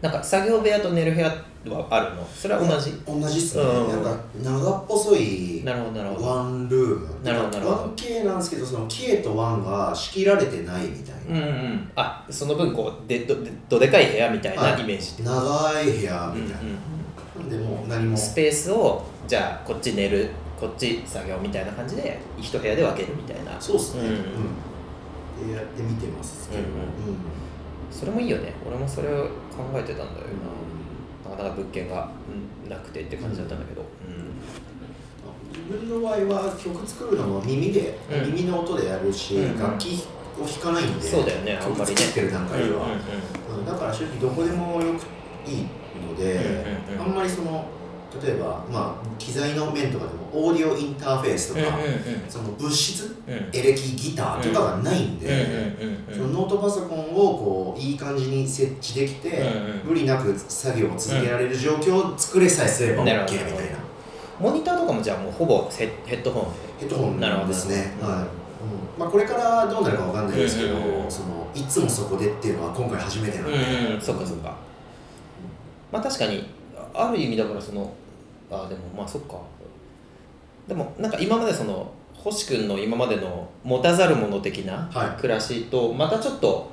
なんか作業部屋と寝る部屋はあるの？それは同じ？同じっすね、うん。なんか長っぽそいなるほどなるほど。ワンルーム。なるほどなるほど。1K なんですけどその K と1が仕切られてないみたいうんうんあその分こうでどでどでかい部屋みたいなイメージ。長い部屋うんうんみたいな、なん。でもう何も。スペースをじゃあこっち寝るこっち作業みたいな感じで一部屋で分けるみたいな。そうっすね、うん。うん。でやってみてます。けど、うん。うんそれもいいよね。俺もそれを考えてたんだよな。なかなか物件がうんなくてって感じだったんだけど、自分の場合は曲作るのも耳で、うん。耳の音でやるし、うん。楽器を弾かないんでそうだよねあんまりね。曲作ってる段階では、だから正直どこでもよくいいので、あんまりその例えば、まあ、機材の面とかでもオーディオインターフェースとか、その物質うん。エレキギターとかがないんで、そのノートパソコンをこういい感じに設置できて、無理なく作業を続けられる状況を作れさえすれば OK みたいな。モニターとかもじゃあもうほぼヘッドホン。ヘッドホンですね、はい。うん。まあ、これからどうなるかわかんないですけど、そのいつもそこでっていうのは今回初めてなんで、うんうん。そっかそっか。まあ確かにある意味だからそのあでもまあそっか。でもなんか今までその星君の今までの持たざる者的なはい。暮らしとまたちょっと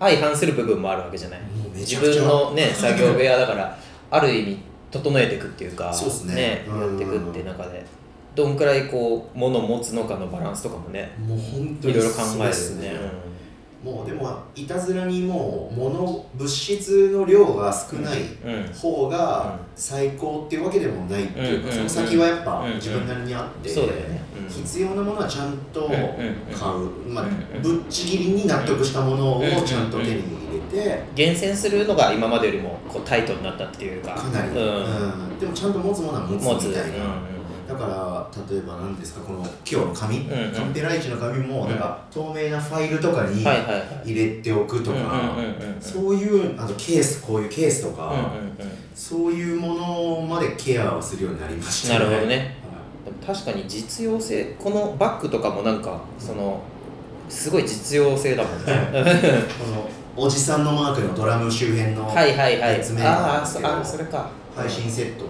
相反する部分もあるわけじゃない？自分のね作業部屋だからある意味整えていくっていうかそうっすね。うん。やっていくって中で。どんくらいこう物を持つのかのバランスとかもねもう本当にいろいろ考えるねもうでもいたずらにもう物物質の量が少ない方がうん。最高っていうわけでもないっていうか、その先はやっぱうん自分なりにあって、必要なものはちゃんと買う、まあぶっちぎりに納得したものをちゃんと手に入れて、厳選するのが今までよりもこうタイトになったっていうか。かなり、うん。うん。でもちゃんと持つものは持持つつみたいな、うんだから例えば何ですかこの今日の紙、うんうん。カンペライチの紙もうん。なんか透明なファイルとかに入れておくとか、そういうあとケースこういうケースとか、うんうんうん。そういうものまでケアをするようになりましたなるほどね。はい。確かに実用性このバッグとかもなんかそのすごい実用性だもんね。*laughs* このおじさんのマークのドラム周辺の *laughs* はいはいはい。ああそれか。配信セット。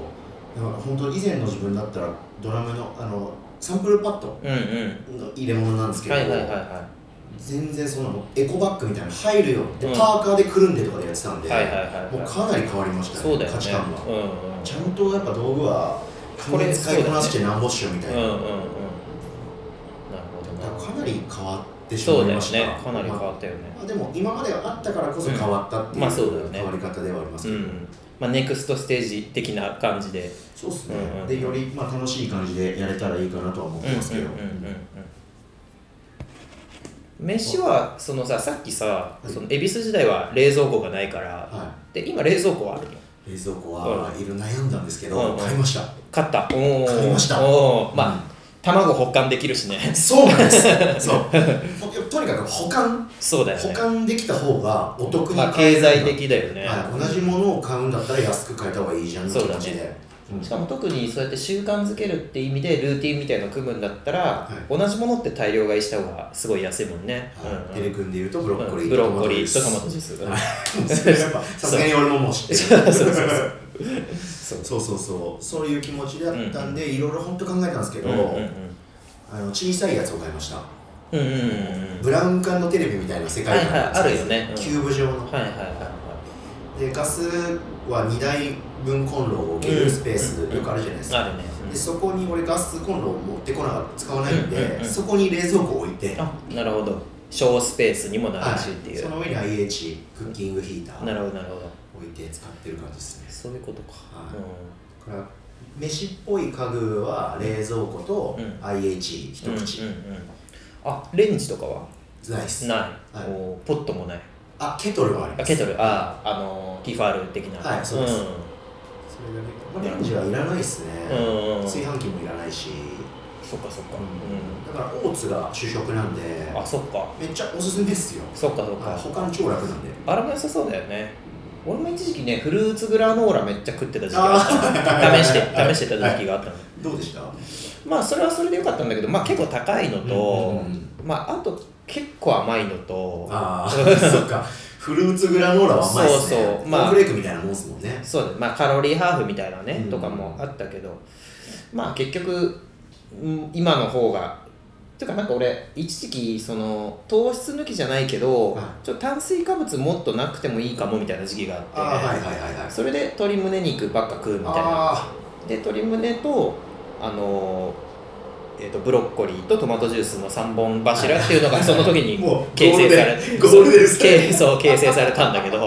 だから本当以前の自分だったらドラムのあのサンプルパッドの入れ物なんですけど、全然そのエコバッグみたいなの入るよって、うん。パーカーでくるんでとかでやってたんで、もうかなり変わりましたそうだよね。価値観が、うんうん。ちゃんとやっぱ道具はこれ使いこなしてなんぼっしょみたいな、うんうんうん。なるほどかなり変わってしまいました。ね。かなり変まわったよね。あまあでも今まではあったからこそ変わったっていう,、うん。まあそうだよね。変わり方ではありますけど、うんまあネクストステージ的な感じで。そうっすね、うんうんでよりまあ楽しい感じでやれたらいいかなとは思ってますけど、飯はそのささっきさい。その恵比寿時代は冷蔵庫がないから。はで今冷蔵庫はあるのい冷蔵庫はいろいろ悩んだんですけど、うんうん。買いました。買った。買いました。まあ、卵保管できるしね。そうなんですそう。*laughs* とにかく保管。保そうだよね。管できた方がお得にまあ経済的だよね、はい、同じものを買うんだったら安く買えた方がいいじゃんの気持ちで、うん。しかも特にそうやって習慣づけるって意味でルーティンみたいなの組むんだったら、同じものって大量買いした方がすごい安いもんね、はい、うんテレ君で言うとブロッコリーブロッコリーとトマトジジュース、*laughs* さすがに俺ももう知ってる。そうそうそうそう。そうそうそう。いう気持ちであったんで、いろいろ本当考えたんですけど、あの小さいやつを買いました。ブラウン管のテレビみたいな世界観あるよね。うん。キューブ状の、はいはいはいはでガスは2台分コンロを置けるスペース、よくあるじゃないですか、でそこに俺ガスコンロを持ってこなかった使わないんで、そこに冷蔵庫を置いて、あなるほど。小スペースにもなはいるしっていう、その上に IH クッキングヒーター。なるほどなるほど。置いて使ってる感じですねそういうことか、はい。うこれは飯っぽい家具は冷蔵庫とうん。IH 一ん、口、うんうんうんあレンジとかは？ないっす。ない、はい。おポットもない。あケトルはあります。あケトル。ああのティファール的な。はいそうです。それがね、まあ、レンジはいらないっすね、うん、うんうん。炊飯器もいらないし。そっかそっか、だからオーツが主食なんでうん、あそっか。めっちゃおすすめですよ。そっかそっか、はい保管超楽なんで。あれも良さそうだよね俺も一時期ねフルーツグラノーラめっちゃ食ってた時期があった。試して試してた時期があったの、どうでした？まあそれはそれでよかったんだけどまあ結構高いのと、まああと結構甘いのとああ *laughs* そっか。フルーツグラノーラは甘いですね。そうそう。まあフレークみたいなもんですもんね。そうだねまあカロリーハーフみたいなね、うん。とかもあったけど。まあ結局うん今の方がていうかなんか俺一時期その糖質抜きじゃないけど、はい。ちょっと炭水化物もっとなくてもいいかもみたいな時期があってはいはいはいはい。それで鶏胸肉ばっか食うみたいな。あで鶏胸とあのえー、とブロッコリーとトマトジュースの3本柱っていうのがその時に形成されそう形成されたんだけど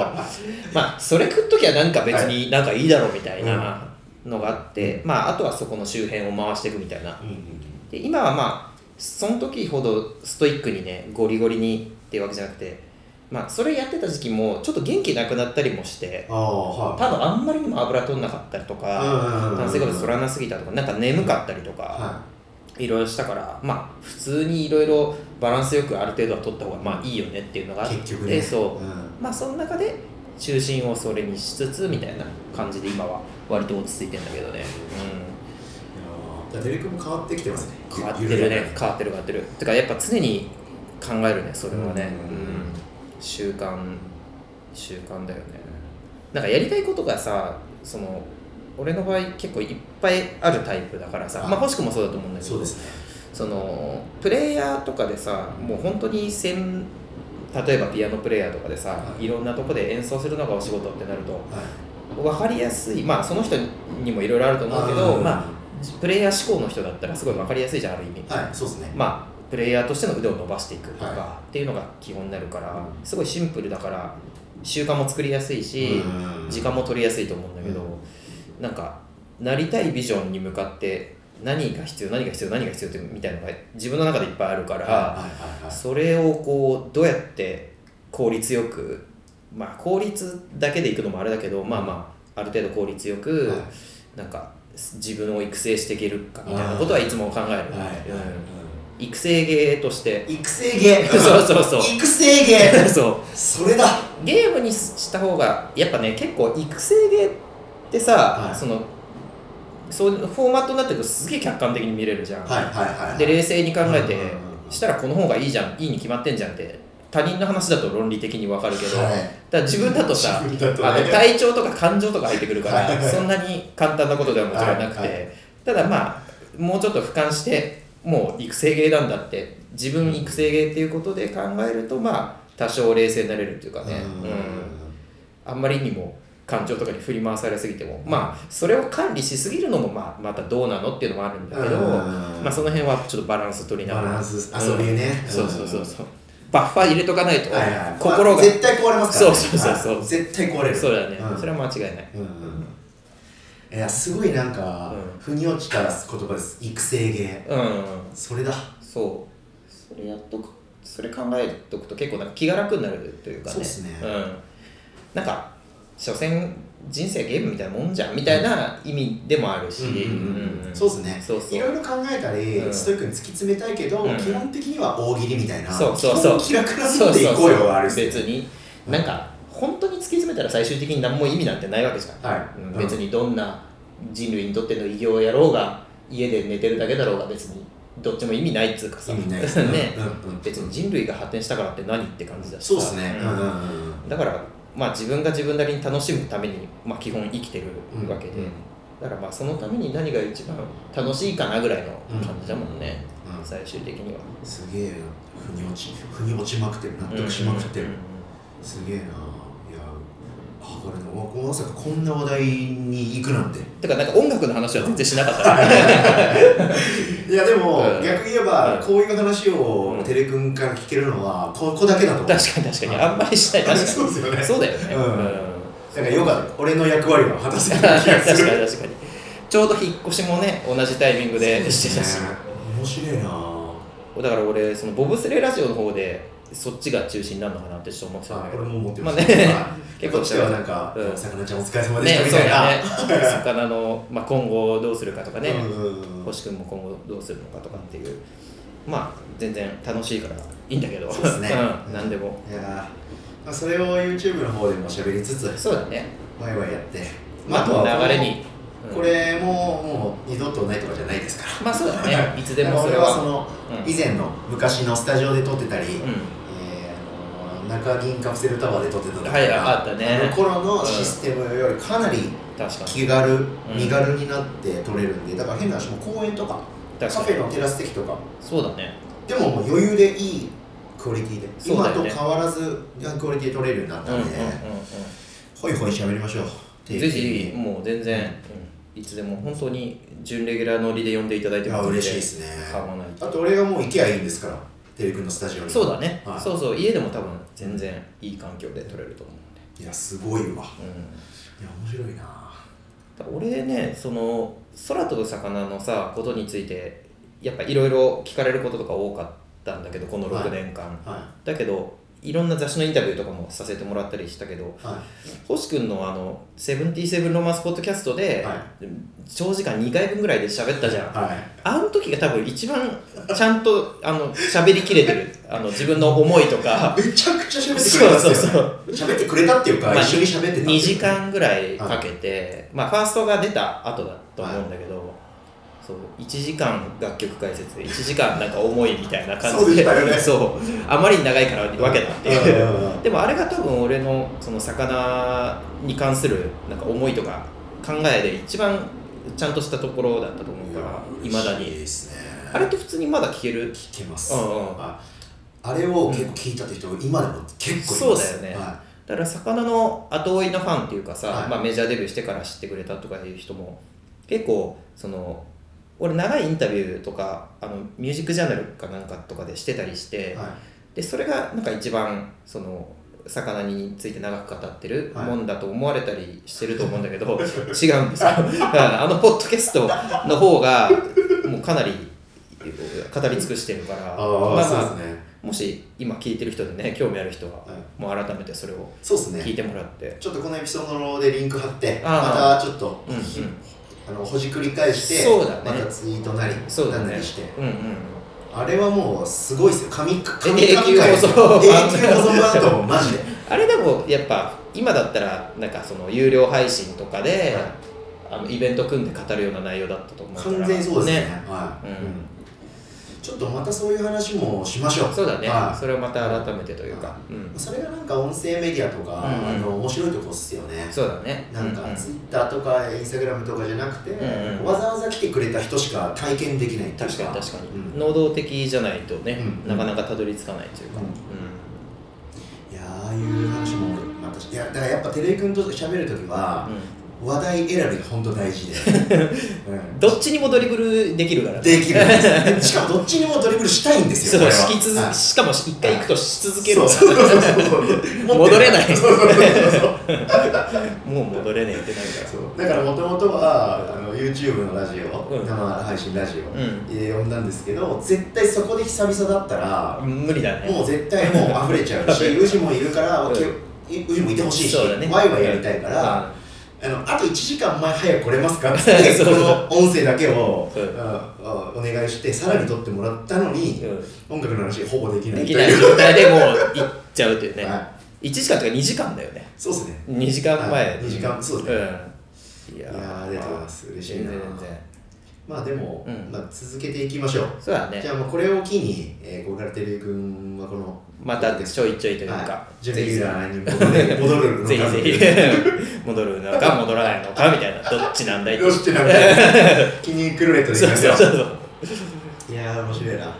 まあそれ食っときゃなんか別になんかいいだろうみたいなのがあって、まああとはそこの周辺を回していくみたいな。ーうんうん。で今はまあその時ほどストイックにねゴリゴリにっていうわけじゃなくてまあそれやってた時期もちょっと元気なくなったりもしてああはい。多分あんまりにも油取んなかったりとか炭水化物取らなすぎたとかなんか眠かったりとか、はい。ろいろしたからまあ普通にいろいろバランスよくある程度は取った方がまあいいよねっていうのがあってね。そう、うん。まあその中で中心をそれにしつつみたいな感じで今は割と落ち着いてんだけどね、いやーテレクも変わってきてますね。うん、変わってるね。変わってる変わってる。てかやっぱ常に考えるねそれはね、うん。うん習慣習慣だよね。なんかやりたいことがさその俺の場合結構いっぱいあるタイプだからさ、はい。まあ欲しくもそうだと思うんだけどそうですね。そのプレイヤーとかでさもう本当に専例えばピアノプレイヤーとかでさ、はい。い、ろんなとこで演奏するのがお仕事ってなるとはい。分かりやすい。まあその人にもいろいろあると思うけどうんまあプレイヤー志向の人だったらすごい分かりやすいじゃんある意味、はいそうですね。まあプレイヤーとしての腕を伸ばしていくとか、はっていうのが基本になるからうん。すごいシンプルだから習慣も作りやすいし、うん。時間も取りやすいと思うんだけど、なんかなりたいビジョンに向かって何が必要何が必要何が必要ってみたいなのが自分の中でいっぱいあるから、はいはいはいはい。それをこうどうやって効率よくまあ効率だけでいくのもあれだけどまあまあある程度効率よく、はい。なんか自分を育成していけるかみたいなことはいつも考える、はい。はいうん。育成芸として。育成芸？*laughs* そうそうそう。育成芸？*laughs* そう。それだ。ゲームにした方がやっぱね結構育成芸ってさ、はい。そのそうフォーマットになってるとすげえ客観的に見れるじゃん、はいはいはいはい。で冷静に考えてしたらこの方がいいじゃんいいに決まってんじゃんって他人の話だと論理的に分かるけど、はい。だ自分だとさね。あの体調とか感情とか入ってくるからそんなに簡単なことではもちろんなくて、はい。はいただまあもうちょっと俯瞰してもう育成芸なんだって自分育成芸っていうことで考えるとまあ多少冷静になれるっていうかね、うん。あんまりにも感情とかに振り回されすぎても、まあそれを管理しすぎるのもまあまたどうなのっていうのもあるんだけど、うん。まあその辺はちょっとバランス取りながら。バランスあそういうねん。そうそうそうそうバッファー入れとかないとはいはい。心が、絶対壊れますからね。そうそうそうそう。はい。絶対壊れる。そうだね、うん。それは間違いない。うん。うんいやすごいなんか、うん。腑に落ちた言葉です。育成芸。うん。それだ。そう。それやっとく。それ考えておくと結構なんか気が楽になるというかね。そうっすね。ん、なんか所詮人生ゲームみたいなもんじゃんみたいな意味でもあるし、そうですね。そうそう。いろいろ考えたり、うん。ストイックに突き詰めたいけど、うん。基本的には大喜利みたいな。そうそう。そう気楽なもんでいこうよはある別に。なんか本当に突き詰めたら最終的に何も意味なんてないわけじゃん、はい。うん。別にどんな人類にとっての偉業をやろうが家で寝てるだけだろうが別にどっちも意味ないっつうかさ。意味ない *laughs* 別に人類が発展したからって何って感じだしさ。そうですね、だからまあ自分が自分なりに楽しむために、まあ、基本生きてるわけで、うん。だからまあそのために何が一番楽しいかなぐらいの感じだもんね、うん。最終的には。すげえ腑に落ち腑に落ちまくってる。納得しまくってる、うんうん。すげえなこれねままさかこんな話題に行くなんて。てかなんか音楽の話は全然しなかったね。*laughs* いやでも、うん。逆に言えば、うん。こういう話をうんテレ君から聞けるのはここだけだと思う。確かに確かに。あんまりしない。確かに。そうですよね。そうだよね。うん。うん。だからよかった。俺の役割は果たせた確かに気がする。確かにちょうど引っ越しもね同じタイミングでしてたし、ね。面白いなだから俺そのボブスレーラジオの方でそっちが中心になるのかなってちょっと思ってたんだあけど。俺も思ってままあね。したはい結構こっちはなんかうん。さかなちゃんお疲れ様でしねたみたいな。ね。*laughs* 魚の、まあ、今後どうするかとかね、星君も今後どうするのかとかっていう。まあ全然楽しいからいいんだけど。そうですね。うん、何でも。いやー。まあそれを YouTube の方でも喋りつつそうだね。ワイワイやって。まあとは流れに、うん。これももう二度とないとかじゃないですから。まあそうだね。*laughs* いつでもそ俺れは。はそのうん。以前の昔のスタジオで撮ってたり、中銀カプセルタワーで撮ってたとかはいあったね。あの頃のシステムよりかなり気軽、ん。身軽になって撮れるんでだから変な話も公園とかカフェのテラス席とか。そうだね。でももう余裕でいいクオリティで、ね。と変わらずクオリティ撮れるようになったうんで、ほいほい喋りましょう。うんぜひもう全然、うん。いつでも本当に準レギュラー乗りで呼んでいただいても嬉しいですね。あと俺がもう行けばいいんですからテレ君のスタジオに。そうだね、はい。そうそう。家でも多分全然いい環境で撮れると思うんで、いやすごいわ。いうん。や面白いな。俺ねその空飛ぶ魚のさことについてやっぱいろいろ聞かれることとか多かったんだけどこの6年間、はだけどいろんな雑誌のインタビューとかもさせてもらったりしたけどい。は星君のあの「セブンティーセブンロマンスポッドキャストで」は長時間2回分ぐらいで喋ったじゃん。いはい。あの時が多分一番ちゃんとあの喋りきれてる。あの自分の思いとか。めちゃくちゃ喋ってくれたそうそうそう。喋ってくれたっていうか、まあ一緒に喋ってたっていう2時間ぐらいかけて、まあファーストが出た後だと思うんだけど、そう1時間楽曲解説1時間なんか思いみたいな感じでそう *laughs* あまりに長いから分けたっていう、うんうんうん。でもあれが多分俺のその魚に関するなんか思いとか考えで一番ちゃんとしたところだったと思うからいまだに。ですね。あれって普通にまだ聞ける？聞けます、うんうん。ああれを結構聞いたって人、今でも結構いそうだよね。はだから魚の後追いのファンっていうかさ、はい。まあ、メジャーデビューしてから知ってくれたとかいう人も結構その俺長いインタビューとかあのミュージックジャーナルかなんかとかでしてたりして、い、はい。でそれがなんか一番その魚について長く語ってるはい。もんだと思われたりしてると思うんだけど、*laughs* 違うんですよ。あのポッドキャストの方がもうかなり語り尽くしてるからまあまあそうですね。もし今聞いてる人でね興味ある人は、はい。もう改めてそれをそうですね。聞いてもらって、ちょっとこのエピソードでリンク貼ってあまたちょっと、うんうんあのほじくり返してそうだね。またツイートなりそうだね。なりして。うんうんあれはもうすごいですよ。神神永久保存版。永久保存版だと思う。マジで。あれでもやっぱ今だったらなんかその有料配信とかで、あのイベント組んで語るような内容だったと思うから。完全にそうですね。はい、うんちょっとまたそういう話もしましょう。そうだね、はい。それをまた改めてというか、うん、それがなんか音声メディアとか、うんうんあの面白いとこっすよね。そうだね。なんかううツイッターとかインスタグラムとかじゃなくて、んうんわざわざ来てくれた人しか体験できない確かに確かに、うん。能動的じゃないとね、うんなかなかたどり着かないというか、うん。ういやーああいう話もまたいやだからやっぱ照井君と喋るときは話題選びが本当大事で、*laughs* うん。どっちにもドリブルできるからね。できる。んですしかもどっちにもドリブルしたいんですそうよこれは。しき続はい。しかも一回行くとし続けるから。そう。そうそうそう戻れない。そうそうそうそう。*laughs* もう戻れねえってなるから。そう。だからもともとはあの YouTube のラジオ、うん。生配信ラジオう呼んだんですけど絶対そこで久々だったら無理だね。もう絶対もう溢れちゃうし *laughs* 宇治もいるから、うん。き宇治もいてほしいし、ワイワイやりたいから、あのあと1時間前早く来れますか？*laughs* ってこの音声だけを、うん。ああお願いしてさらに撮ってもらったのに、うん。音楽の話ほぼできない。できない状態でもう行っちゃうっていうね、は1時間とか2時間だよね。そうですね。2時間前、はい。2時間そうですね。うん。いやいやーありがとうございます。嬉しいな全然まあでも、うん。まあ、続けていきましょう。そうだね。じゃあもうこれを機に、えー、これからテレビ君はこのまたちょいちょいというか、はい、準レギュラーに戻るのかぜひぜひ。戻るのか *laughs* 戻らないのかみたいな。*laughs* どっちなんだいってよしってなって気にクルレットでいきますよそうそうそう、いやー面白いな。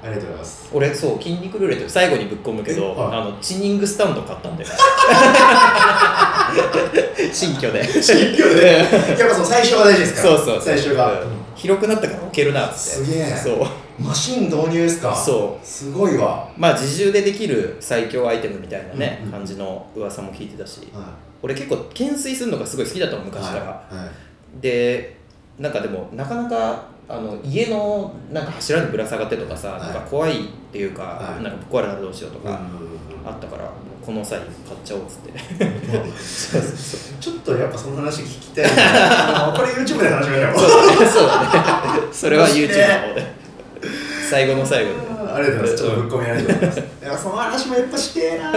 ありがとうございます。俺そう筋肉ルーレット最後にぶっ込むけど、えはい。あのチニングスタンド買ったんだよ *laughs* 新居で。新居で。やっぱその最初が大事ですから。そうそう最初が、うん。広くなったから置けるなって。すげえ。そう。マシン導入ですか？そう。すごいわ。まあ自重でできる最強アイテムみたいなね、うんうん。感じの噂も聞いてたし。は俺結構懸垂するのがすごい好きだったのい昔から、はい。はい。でなんかでもなかなかあの家のなんか柱にぶら下がってとかさ、はい。なんか怖いっていうか、はい。なんか壊れたらどうしようとかうん。あったから、この際買っちゃおうっつって。*laughs* ちょっとやっぱその話聞きたい *laughs* これ YouTube で話しましょう。そうだね。それは YouTube の方で。最後の最後で。ありがとうございます。ちょっとぶっ込みありがとうございます。いやその話もやっぱしてえな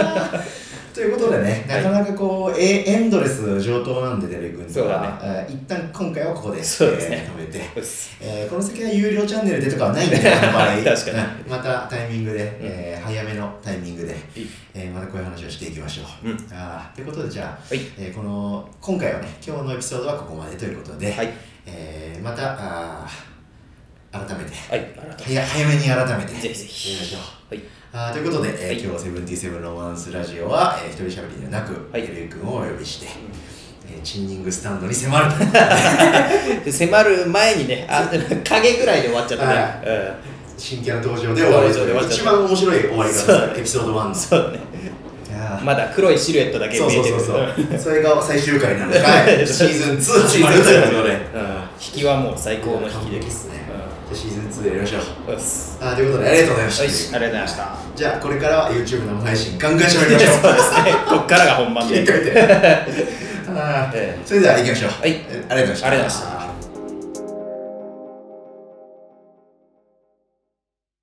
ということでね、はい。なかなかこう、えエンドレス上等なんで、テレビ君そうだね。えー一旦今回はここで、そうですね。えー止めて、えーこの先は有料チャンネルでとかはないんで、この場合確かに。うん。またタイミングで、えー早めのタイミングで、えーまたこういう話をしていきましょう。うん。あーということで、じゃあ、はい。えーこの今回はね、今日のエピソードはここまでということで、はい。えーまたあー改めて、はいありがとう早早めに改めて、ぜひぜひ。お願いしましょう。はいあーということで、えーはい。今日はセブンティーセブンロマンスラジオは、えー、一人喋りではなく、はい。テレビ君をお呼びして、えーチンニングスタンドに迫るで *laughs* 迫る前にねあ影ぐらいで終わっちゃったね、はうん。新キャラ登場で終わり。登場で終わっちゃった。一番面白い終わり方ですからエピソード1の。そうだねまだ黒いシルエットだけ見えてる。そうそうそうそれが最終回なのかい。*laughs* シーズン2始まるということでうん。引きはもう最高の引き完ですね。うじゃあシーズン2でやりましょう。あーということでありがとうございました。はい。ありがとうございましたじゃあこれからは YouTube の配信ガンガン喋りましょう。*laughs* そうですね。こっからが本番で。切り替えてそれでは行きましょう。はい。えありがとうございました。ありがとうございました